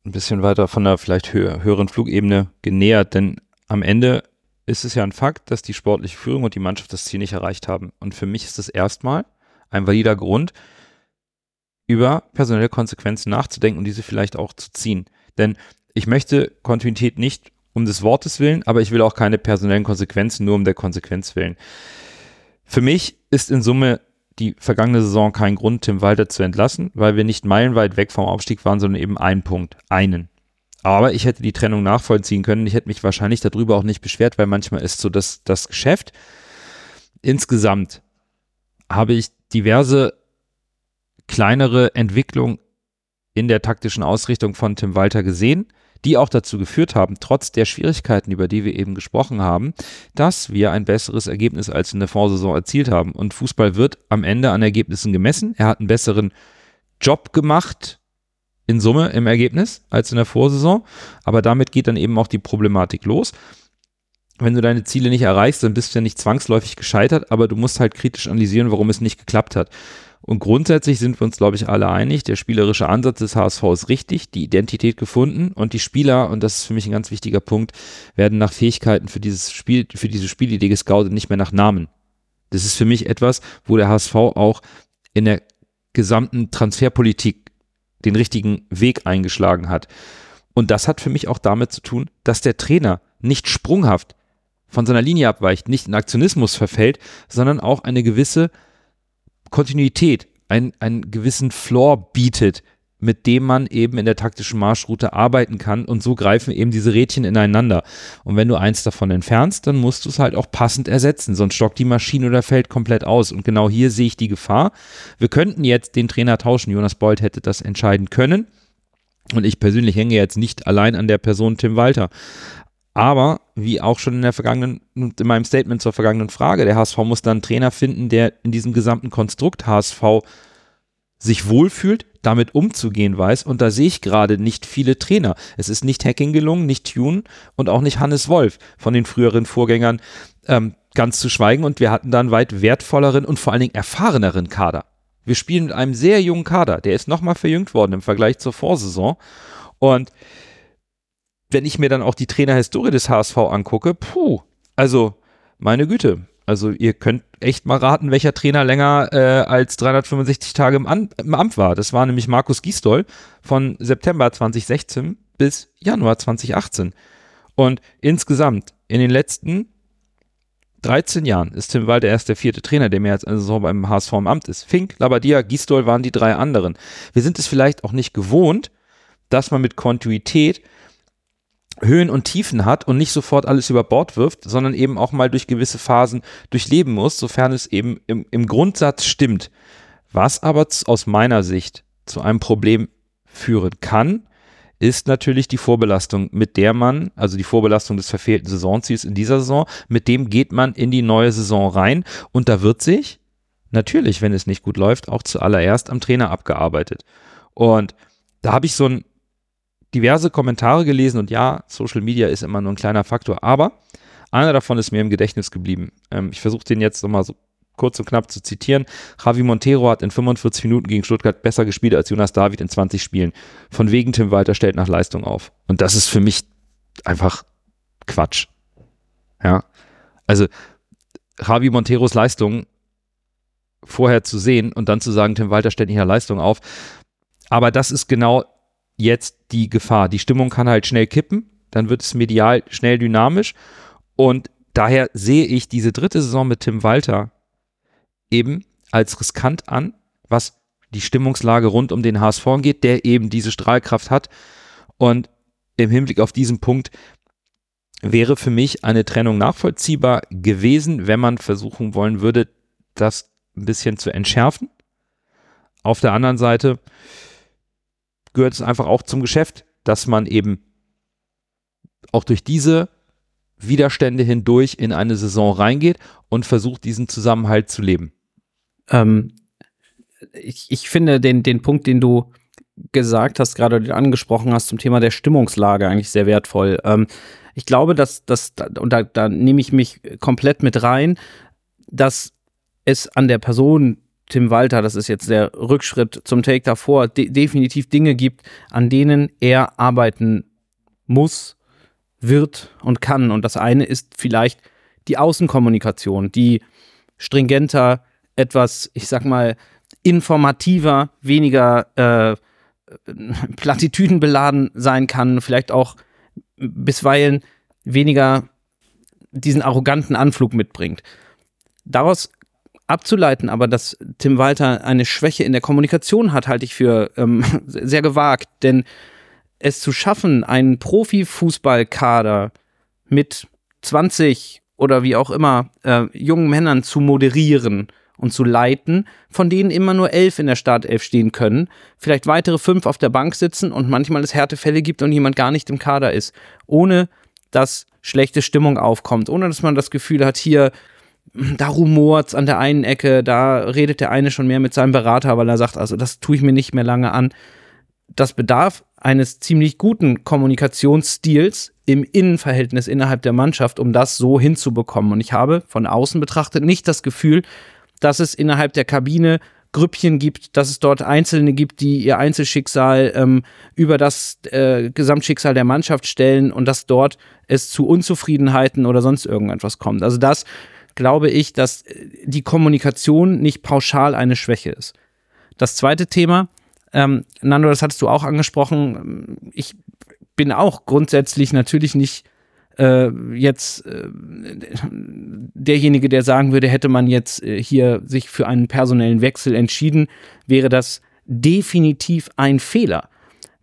A: ein bisschen weiter von der vielleicht höher, höheren Flugebene genähert, denn am Ende ist es ja ein Fakt, dass die sportliche Führung und die Mannschaft das Ziel nicht erreicht haben. Und für mich ist das erstmal ein valider Grund, über personelle Konsequenzen nachzudenken und diese vielleicht auch zu ziehen. Denn ich möchte Kontinuität nicht um des Wortes willen, aber ich will auch keine personellen Konsequenzen nur um der Konsequenz willen. Für mich ist in Summe die vergangene Saison kein Grund, Tim Walter zu entlassen, weil wir nicht meilenweit weg vom Aufstieg waren, sondern eben einen Punkt, einen. Aber ich hätte die Trennung nachvollziehen können. Ich hätte mich wahrscheinlich darüber auch nicht beschwert, weil manchmal ist so das, das Geschäft. Insgesamt habe ich diverse kleinere Entwicklungen in der taktischen Ausrichtung von Tim Walter gesehen die auch dazu geführt haben, trotz der Schwierigkeiten, über die wir eben gesprochen haben, dass wir ein besseres Ergebnis als in der Vorsaison erzielt haben. Und Fußball wird am Ende an Ergebnissen gemessen. Er hat einen besseren Job gemacht in Summe im Ergebnis als in der Vorsaison. Aber damit geht dann eben auch die Problematik los. Wenn du deine Ziele nicht erreichst, dann bist du ja nicht zwangsläufig gescheitert, aber du musst halt kritisch analysieren, warum es nicht geklappt hat. Und grundsätzlich sind wir uns, glaube ich, alle einig, der spielerische Ansatz des HSV ist richtig, die Identität gefunden und die Spieler, und das ist für mich ein ganz wichtiger Punkt, werden nach Fähigkeiten für dieses Spiel, für diese Spielidee gescoutet, nicht mehr nach Namen. Das ist für mich etwas, wo der HSV auch in der gesamten Transferpolitik den richtigen Weg eingeschlagen hat. Und das hat für mich auch damit zu tun, dass der Trainer nicht sprunghaft von seiner Linie abweicht, nicht in Aktionismus verfällt, sondern auch eine gewisse Kontinuität, einen, einen gewissen Floor bietet, mit dem man eben in der taktischen Marschroute arbeiten kann und so greifen eben diese Rädchen ineinander. Und wenn du eins davon entfernst, dann musst du es halt auch passend ersetzen, sonst stockt die Maschine oder fällt komplett aus. Und genau hier sehe ich die Gefahr. Wir könnten jetzt den Trainer tauschen. Jonas Bold hätte das entscheiden können. Und ich persönlich hänge jetzt nicht allein an der Person Tim Walter. Aber wie auch schon in der vergangenen, in meinem Statement zur vergangenen Frage, der HSV muss dann einen Trainer finden, der in diesem gesamten Konstrukt HSV sich wohlfühlt, damit umzugehen weiß. Und da sehe ich gerade nicht viele Trainer. Es ist nicht Hacking gelungen, nicht Tune und auch nicht Hannes Wolf von den früheren Vorgängern ähm, ganz zu schweigen. Und wir hatten dann weit wertvolleren und vor allen Dingen erfahreneren Kader. Wir spielen mit einem sehr jungen Kader. Der ist nochmal verjüngt worden im Vergleich zur Vorsaison. Und wenn ich mir dann auch die Trainerhistorie des HSV angucke, puh, also meine Güte. Also ihr könnt echt mal raten, welcher Trainer länger äh, als 365 Tage im, An im Amt war. Das war nämlich Markus Gisdol von September 2016 bis Januar 2018. Und insgesamt in den letzten 13 Jahren ist Tim Walter erst der vierte Trainer, der mehr als eine Saison beim HSV im Amt ist. Fink, Labadia, Gisdol waren die drei anderen. Wir sind es vielleicht auch nicht gewohnt, dass man mit Kontinuität Höhen und Tiefen hat und nicht sofort alles über Bord wirft, sondern eben auch mal durch gewisse Phasen durchleben muss, sofern es eben im, im Grundsatz stimmt. Was aber aus meiner Sicht zu einem Problem führen kann, ist natürlich die Vorbelastung, mit der man, also die Vorbelastung des verfehlten Saisonziels in dieser Saison, mit dem geht man in die neue Saison rein und da wird sich natürlich, wenn es nicht gut läuft, auch zuallererst am Trainer abgearbeitet. Und da habe ich so ein diverse Kommentare gelesen und ja, Social Media ist immer nur ein kleiner Faktor, aber einer davon ist mir im Gedächtnis geblieben. Ähm, ich versuche den jetzt nochmal so kurz und knapp zu zitieren. Javi Montero hat in 45 Minuten gegen Stuttgart besser gespielt als Jonas David in 20 Spielen. Von wegen Tim Walter stellt nach Leistung auf. Und das ist für mich einfach Quatsch. Ja. Also Javi Monteros Leistung vorher zu sehen und dann zu sagen, Tim Walter stellt nicht nach Leistung auf. Aber das ist genau jetzt die Gefahr. Die Stimmung kann halt schnell kippen, dann wird es medial schnell dynamisch und daher sehe ich diese dritte Saison mit Tim Walter eben als riskant an, was die Stimmungslage rund um den HSV geht, der eben diese Strahlkraft hat und im Hinblick auf diesen Punkt wäre für mich eine Trennung nachvollziehbar gewesen, wenn man versuchen wollen würde, das ein bisschen zu entschärfen. Auf der anderen Seite gehört es einfach auch zum Geschäft, dass man eben auch durch diese Widerstände hindurch in eine Saison reingeht und versucht, diesen Zusammenhalt zu leben.
E: Ähm, ich, ich finde den, den Punkt, den du gesagt hast, gerade angesprochen hast zum Thema der Stimmungslage eigentlich sehr wertvoll. Ähm, ich glaube, dass das, und da, da nehme ich mich komplett mit rein, dass es an der Person Tim Walter, das ist jetzt der Rückschritt zum Take davor, de definitiv Dinge gibt, an denen er arbeiten muss, wird und kann. Und das eine ist vielleicht die Außenkommunikation, die stringenter, etwas, ich sag mal, informativer, weniger äh, Plattitüden sein kann, vielleicht auch bisweilen weniger diesen arroganten Anflug mitbringt. Daraus abzuleiten, aber dass Tim Walter eine Schwäche in der Kommunikation hat, halte ich für ähm, sehr gewagt, denn es zu schaffen, einen Profifußballkader mit 20 oder wie auch immer äh, jungen Männern zu moderieren und zu leiten, von denen immer nur elf in der Startelf stehen können, vielleicht weitere fünf auf der Bank sitzen und manchmal es Härtefälle gibt und jemand gar nicht im Kader ist, ohne dass schlechte Stimmung aufkommt, ohne dass man das Gefühl hat, hier da rumort's an der einen Ecke, da redet der eine schon mehr mit seinem Berater, weil er sagt, also das tue ich mir nicht mehr lange an. Das bedarf eines ziemlich guten Kommunikationsstils im Innenverhältnis innerhalb der Mannschaft, um das so hinzubekommen. Und ich habe von außen betrachtet nicht das Gefühl, dass es innerhalb der Kabine Grüppchen gibt, dass es dort Einzelne gibt, die ihr Einzelschicksal ähm, über das äh, Gesamtschicksal der Mannschaft stellen und dass dort es zu Unzufriedenheiten oder sonst irgendetwas kommt. Also das glaube ich, dass die Kommunikation nicht pauschal eine Schwäche ist. Das zweite Thema, ähm, Nando, das hattest du auch angesprochen. Ich bin auch grundsätzlich natürlich nicht äh, jetzt äh, derjenige, der sagen würde, hätte man jetzt äh, hier sich für einen personellen Wechsel entschieden, wäre das definitiv ein Fehler.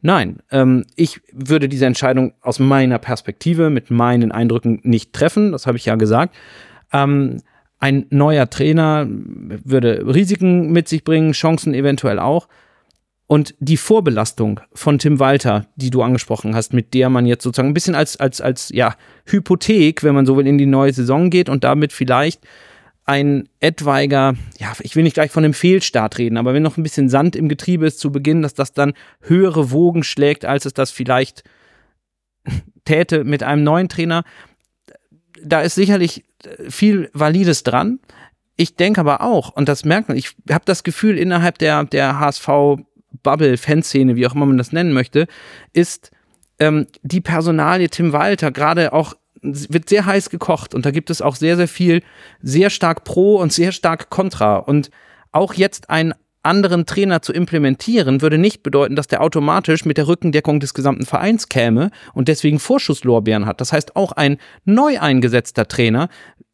E: Nein, ähm, ich würde diese Entscheidung aus meiner Perspektive mit meinen Eindrücken nicht treffen, das habe ich ja gesagt. Ähm, ein neuer Trainer würde Risiken mit sich bringen, Chancen eventuell auch. Und die Vorbelastung von Tim Walter, die du angesprochen hast, mit der man jetzt sozusagen ein bisschen als, als, als ja, Hypothek, wenn man so will, in die neue Saison geht und damit vielleicht ein etwaiger, ja, ich will nicht gleich von einem Fehlstart reden, aber wenn noch ein bisschen Sand im Getriebe ist zu Beginn, dass das dann höhere Wogen schlägt, als es das vielleicht täte mit einem neuen Trainer. Da ist sicherlich viel Valides dran. Ich denke aber auch, und das merkt man, ich habe das Gefühl, innerhalb der, der HSV-Bubble, Fanszene, wie auch immer man das nennen möchte, ist ähm, die Personalie Tim Walter gerade auch wird sehr heiß gekocht und da gibt es auch sehr, sehr viel sehr stark pro und sehr stark kontra. Und auch jetzt ein anderen Trainer zu implementieren, würde nicht bedeuten, dass der automatisch mit der Rückendeckung des gesamten Vereins käme und deswegen Vorschusslorbeeren hat. Das heißt, auch ein neu eingesetzter Trainer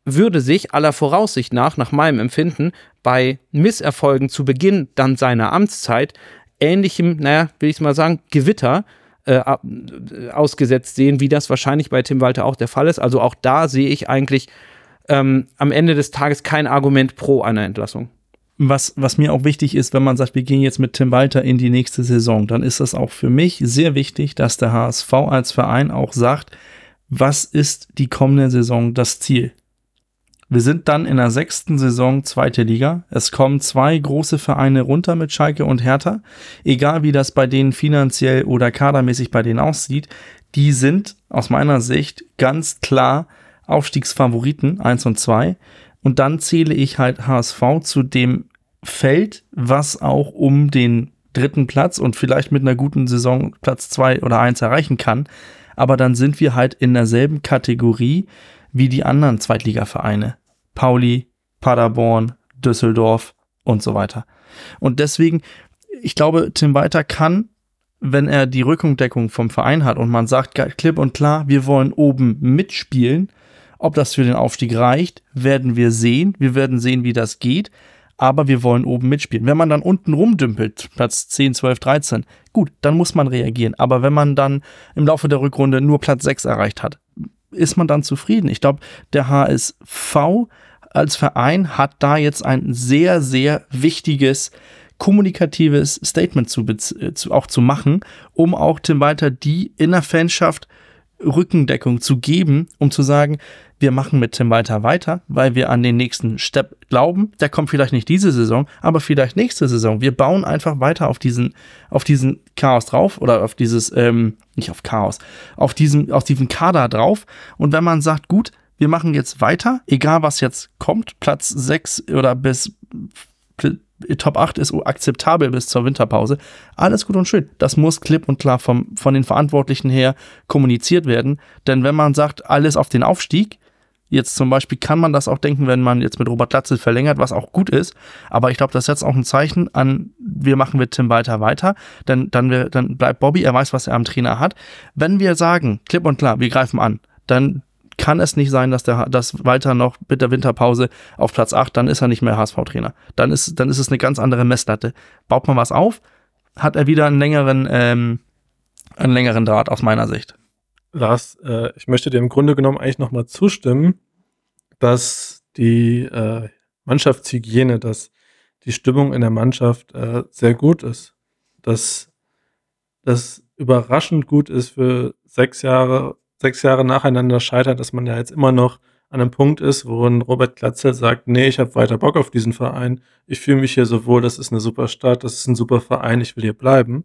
E: würde sich aller Voraussicht nach, nach meinem Empfinden, bei Misserfolgen zu Beginn dann seiner Amtszeit ähnlichem, naja, will ich mal sagen, Gewitter äh, ausgesetzt sehen, wie das wahrscheinlich bei Tim Walter auch der Fall ist. Also auch da sehe ich eigentlich ähm, am Ende des Tages kein Argument pro einer Entlassung
F: was, was mir auch wichtig ist, wenn man sagt, wir gehen jetzt mit Tim Walter in die nächste Saison, dann ist das auch für mich sehr wichtig, dass der HSV als Verein auch sagt, was ist die kommende Saison das Ziel? Wir sind dann in der sechsten Saison zweite Liga. Es kommen zwei große Vereine runter mit Schalke und Hertha. Egal wie das bei denen finanziell oder kadermäßig bei denen aussieht, die sind aus meiner Sicht ganz klar Aufstiegsfavoriten eins und zwei und dann zähle ich halt HSV zu dem Feld, was auch um den dritten Platz und vielleicht mit einer guten Saison Platz zwei oder eins erreichen kann. Aber dann sind wir halt in derselben Kategorie wie die anderen Zweitligavereine. Pauli, Paderborn, Düsseldorf und so weiter. Und deswegen, ich glaube, Tim Walter kann, wenn er die Rückendeckung vom Verein hat und man sagt klipp und klar, wir wollen oben mitspielen, ob das für den Aufstieg reicht, werden wir sehen. Wir werden sehen, wie das geht. Aber wir wollen oben mitspielen. Wenn man dann unten rumdümpelt, Platz 10, 12, 13, gut, dann muss man reagieren. Aber wenn man dann im Laufe der Rückrunde nur Platz 6 erreicht hat, ist man dann zufrieden. Ich glaube, der HSV als Verein hat da jetzt ein sehr, sehr wichtiges kommunikatives Statement zu, zu, auch zu machen, um auch Tim Walter die in der Fanschaft Rückendeckung zu geben, um zu sagen, wir machen mit Tim Walter weiter, weil wir an den nächsten Step glauben. Der kommt vielleicht nicht diese Saison, aber vielleicht nächste Saison. Wir bauen einfach weiter auf diesen, auf diesen Chaos drauf oder auf dieses, ähm, nicht auf Chaos, auf diesen, auf diesen Kader drauf. Und wenn man sagt, gut, wir machen jetzt weiter, egal was jetzt kommt, Platz 6 oder bis Top 8 ist akzeptabel bis zur Winterpause. Alles gut und schön. Das muss klipp und klar vom, von den Verantwortlichen her kommuniziert werden. Denn wenn man sagt, alles auf den Aufstieg, Jetzt zum Beispiel kann man das auch denken, wenn man jetzt mit Robert Latzel verlängert, was auch gut ist. Aber ich glaube, das setzt auch ein Zeichen an, wir machen mit Tim Walter weiter. Denn dann, wir, dann bleibt Bobby, er weiß, was er am Trainer hat. Wenn wir sagen, klipp und klar, wir greifen an, dann kann es nicht sein, dass der dass Walter noch mit der Winterpause auf Platz 8, dann ist er nicht mehr HSV-Trainer. Dann ist, dann ist es eine ganz andere Messlatte. Baut man was auf, hat er wieder einen längeren, ähm, einen längeren Draht aus meiner Sicht.
C: Lars, äh, ich möchte dir im Grunde genommen eigentlich nochmal zustimmen, dass die äh, Mannschaftshygiene, dass die Stimmung in der Mannschaft äh, sehr gut ist. Dass das überraschend gut ist für sechs Jahre, sechs Jahre nacheinander scheitert, dass man ja jetzt immer noch an einem Punkt ist, wo ein Robert Glatzel sagt, nee, ich habe weiter Bock auf diesen Verein, ich fühle mich hier so wohl, das ist eine super Stadt, das ist ein super Verein, ich will hier bleiben.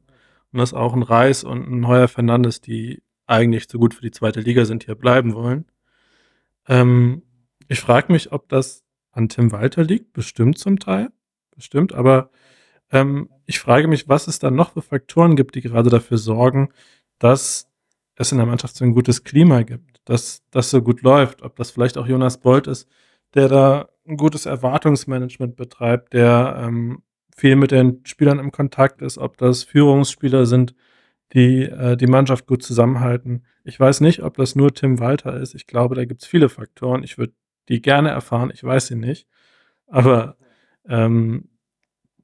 C: Und dass auch ein Reis und ein Heuer Fernandes, die eigentlich zu gut für die zweite Liga sind, hier bleiben wollen. Ähm, ich frage mich, ob das an Tim Walter liegt, bestimmt zum Teil, bestimmt, aber ähm, ich frage mich, was es da noch für Faktoren gibt, die gerade dafür sorgen, dass es in der Mannschaft so ein gutes Klima gibt, dass das so gut läuft. Ob das vielleicht auch Jonas Bolt ist, der da ein gutes Erwartungsmanagement betreibt, der ähm, viel mit den Spielern im Kontakt ist, ob das Führungsspieler sind, die äh, die Mannschaft gut zusammenhalten. Ich weiß nicht, ob das nur Tim Walter ist. Ich glaube, da gibt es viele Faktoren. Ich würde die gerne erfahren. Ich weiß sie nicht. Aber ähm,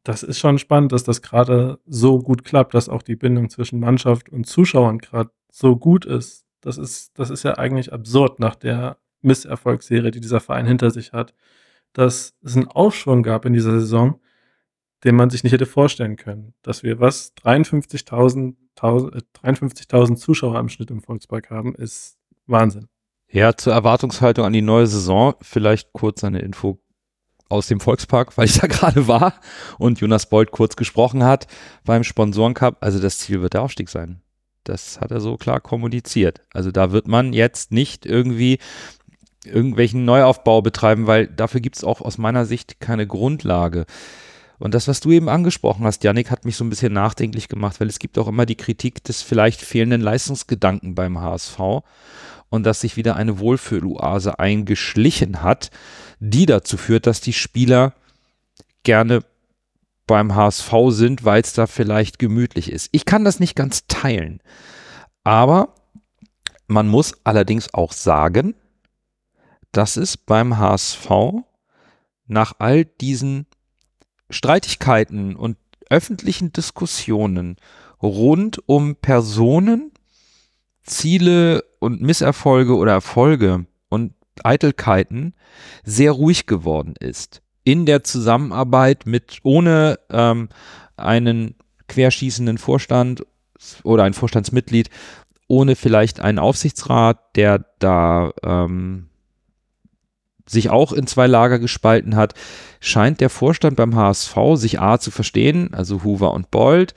C: das ist schon spannend, dass das gerade so gut klappt, dass auch die Bindung zwischen Mannschaft und Zuschauern gerade so gut ist. Das ist, das ist ja eigentlich absurd nach der Misserfolgsserie, die dieser Verein hinter sich hat, dass es einen Aufschwung gab in dieser Saison, den man sich nicht hätte vorstellen können. Dass wir was 53.000 53 äh, Zuschauer im Schnitt im Volkspark haben, ist Wahnsinn.
A: Ja, zur Erwartungshaltung an die neue Saison vielleicht kurz eine Info aus dem Volkspark, weil ich da gerade war und Jonas Bold kurz gesprochen hat beim Sponsorencup. Also das Ziel wird der Aufstieg sein. Das hat er so klar kommuniziert. Also da wird man jetzt nicht irgendwie irgendwelchen Neuaufbau betreiben, weil dafür gibt es auch aus meiner Sicht keine Grundlage. Und das, was du eben angesprochen hast, Janik, hat mich so ein bisschen nachdenklich gemacht, weil es gibt auch immer die Kritik des vielleicht fehlenden Leistungsgedanken beim HSV und dass sich wieder eine Wohlfühloase eingeschlichen hat, die dazu führt, dass die Spieler gerne beim HSV sind, weil es da vielleicht gemütlich ist. Ich kann das nicht ganz teilen. Aber man muss allerdings auch sagen, dass es beim HSV nach all diesen Streitigkeiten und öffentlichen Diskussionen rund um Personen, Ziele und Misserfolge oder Erfolge und Eitelkeiten sehr ruhig geworden ist. In der Zusammenarbeit mit, ohne ähm, einen querschießenden Vorstand oder ein Vorstandsmitglied, ohne vielleicht einen Aufsichtsrat, der da ähm, sich auch in zwei Lager gespalten hat, scheint der Vorstand beim HSV sich A zu verstehen, also Hoover und Bold.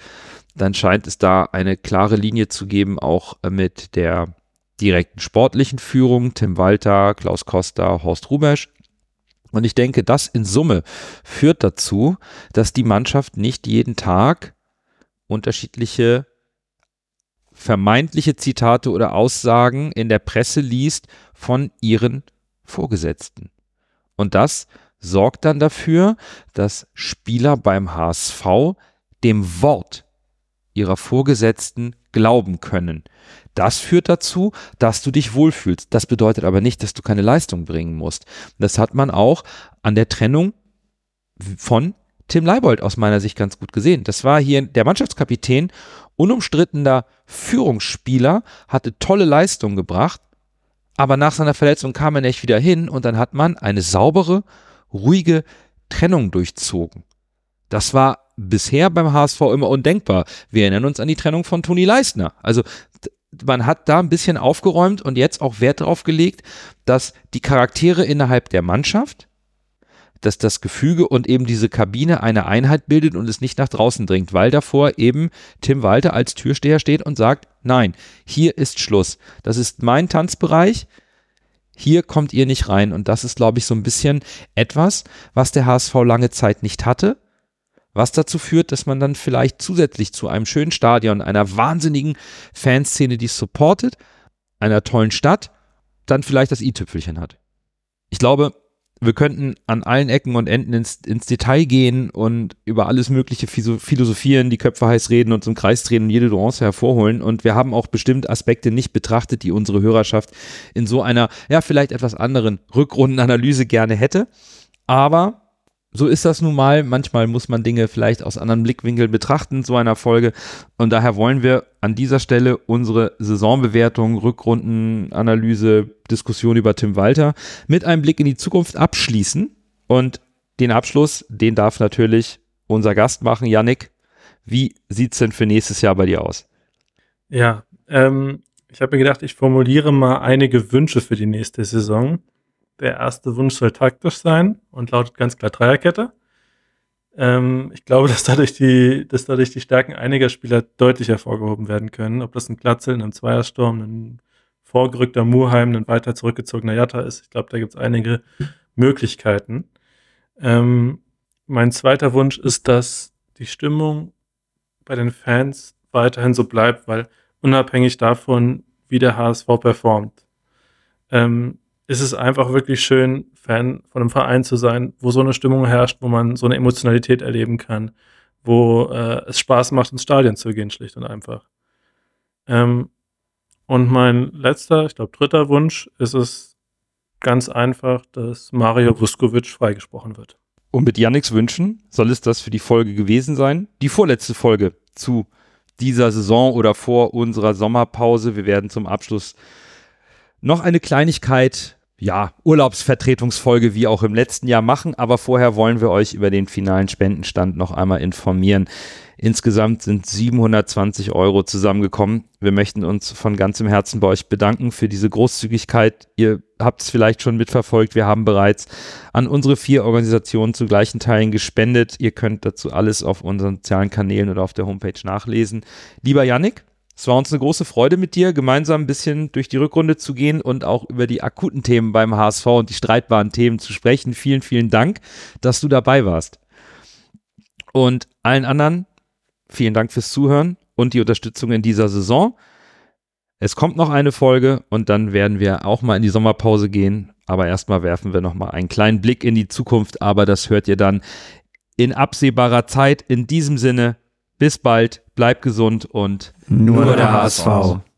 A: Dann scheint es da eine klare Linie zu geben, auch mit der direkten sportlichen Führung, Tim Walter, Klaus Costa, Horst Rubesch. Und ich denke, das in Summe führt dazu, dass die Mannschaft nicht jeden Tag unterschiedliche vermeintliche Zitate oder Aussagen in der Presse liest von ihren Vorgesetzten. Und das sorgt dann dafür, dass Spieler beim HSV dem Wort ihrer Vorgesetzten glauben können. Das führt dazu, dass du dich wohlfühlst. Das bedeutet aber nicht, dass du keine Leistung bringen musst. Das hat man auch an der Trennung von Tim Leibold aus meiner Sicht ganz gut gesehen. Das war hier der Mannschaftskapitän, unumstrittener Führungsspieler, hatte tolle Leistungen gebracht, aber nach seiner Verletzung kam er nicht wieder hin und dann hat man eine saubere, ruhige Trennung durchzogen. Das war bisher beim HSV immer undenkbar. Wir erinnern uns an die Trennung von Toni Leistner. Also man hat da ein bisschen aufgeräumt und jetzt auch Wert darauf gelegt, dass die Charaktere innerhalb der Mannschaft, dass das Gefüge und eben diese Kabine eine Einheit bildet und es nicht nach draußen dringt, weil davor eben Tim Walter als Türsteher steht und sagt, nein, hier ist Schluss. Das ist mein Tanzbereich. Hier kommt ihr nicht rein. Und das ist, glaube ich, so ein bisschen etwas, was der HSV lange Zeit nicht hatte was dazu führt, dass man dann vielleicht zusätzlich zu einem schönen Stadion, einer wahnsinnigen Fanszene, die es supportet, einer tollen Stadt, dann vielleicht das i-Tüpfelchen hat. Ich glaube, wir könnten an allen Ecken und Enden ins, ins Detail gehen und über alles Mögliche philosophieren, die Köpfe heiß reden und zum Kreis drehen und jede Nuance hervorholen. Und wir haben auch bestimmt Aspekte nicht betrachtet, die unsere Hörerschaft in so einer, ja, vielleicht etwas anderen Rückrundenanalyse gerne hätte. Aber so ist das nun mal. Manchmal muss man Dinge vielleicht aus anderen Blickwinkeln betrachten, so einer Folge. Und daher wollen wir an dieser Stelle unsere Saisonbewertung, Rückrundenanalyse, Diskussion über Tim Walter mit einem Blick in die Zukunft abschließen. Und den Abschluss, den darf natürlich unser Gast machen. Yannick, wie sieht es denn für nächstes Jahr bei dir aus?
C: Ja, ähm, ich habe mir gedacht, ich formuliere mal einige Wünsche für die nächste Saison. Der erste Wunsch soll taktisch sein und lautet ganz klar Dreierkette. Ähm, ich glaube, dass dadurch, die, dass dadurch die Stärken einiger Spieler deutlich hervorgehoben werden können. Ob das ein Glatzel, ein Zweiersturm, ein vorgerückter Murheim, ein weiter zurückgezogener Jatta ist. Ich glaube, da gibt es einige Möglichkeiten. Ähm, mein zweiter Wunsch ist, dass die Stimmung bei den Fans weiterhin so bleibt, weil unabhängig davon, wie der HSV performt, ähm, ist es einfach wirklich schön, Fan von einem Verein zu sein, wo so eine Stimmung herrscht, wo man so eine Emotionalität erleben kann, wo äh, es Spaß macht, ins Stadion zu gehen, schlicht und einfach. Ähm, und mein letzter, ich glaube dritter Wunsch ist es ganz einfach, dass Mario Vuskovic freigesprochen wird.
A: Und mit Yannicks Wünschen soll es das für die Folge gewesen sein. Die vorletzte Folge zu dieser Saison oder vor unserer Sommerpause. Wir werden zum Abschluss noch eine Kleinigkeit ja, Urlaubsvertretungsfolge wie auch im letzten Jahr machen, aber vorher wollen wir euch über den finalen Spendenstand noch einmal informieren. Insgesamt sind 720 Euro zusammengekommen. Wir möchten uns von ganzem Herzen bei euch bedanken für diese Großzügigkeit. Ihr habt es vielleicht schon mitverfolgt. Wir haben bereits an unsere vier Organisationen zu gleichen Teilen gespendet. Ihr könnt dazu alles auf unseren sozialen Kanälen oder auf der Homepage nachlesen. Lieber Yannick, es war uns eine große Freude mit dir, gemeinsam ein bisschen durch die Rückrunde zu gehen und auch über die akuten Themen beim HSV und die streitbaren Themen zu sprechen. Vielen, vielen Dank, dass du dabei warst. Und allen anderen, vielen Dank fürs Zuhören und die Unterstützung in dieser Saison. Es kommt noch eine Folge und dann werden wir auch mal in die Sommerpause gehen. Aber erstmal werfen wir noch mal einen kleinen Blick in die Zukunft. Aber das hört ihr dann in absehbarer Zeit. In diesem Sinne, bis bald, bleibt gesund und
E: nur, nur der HSV. HSV.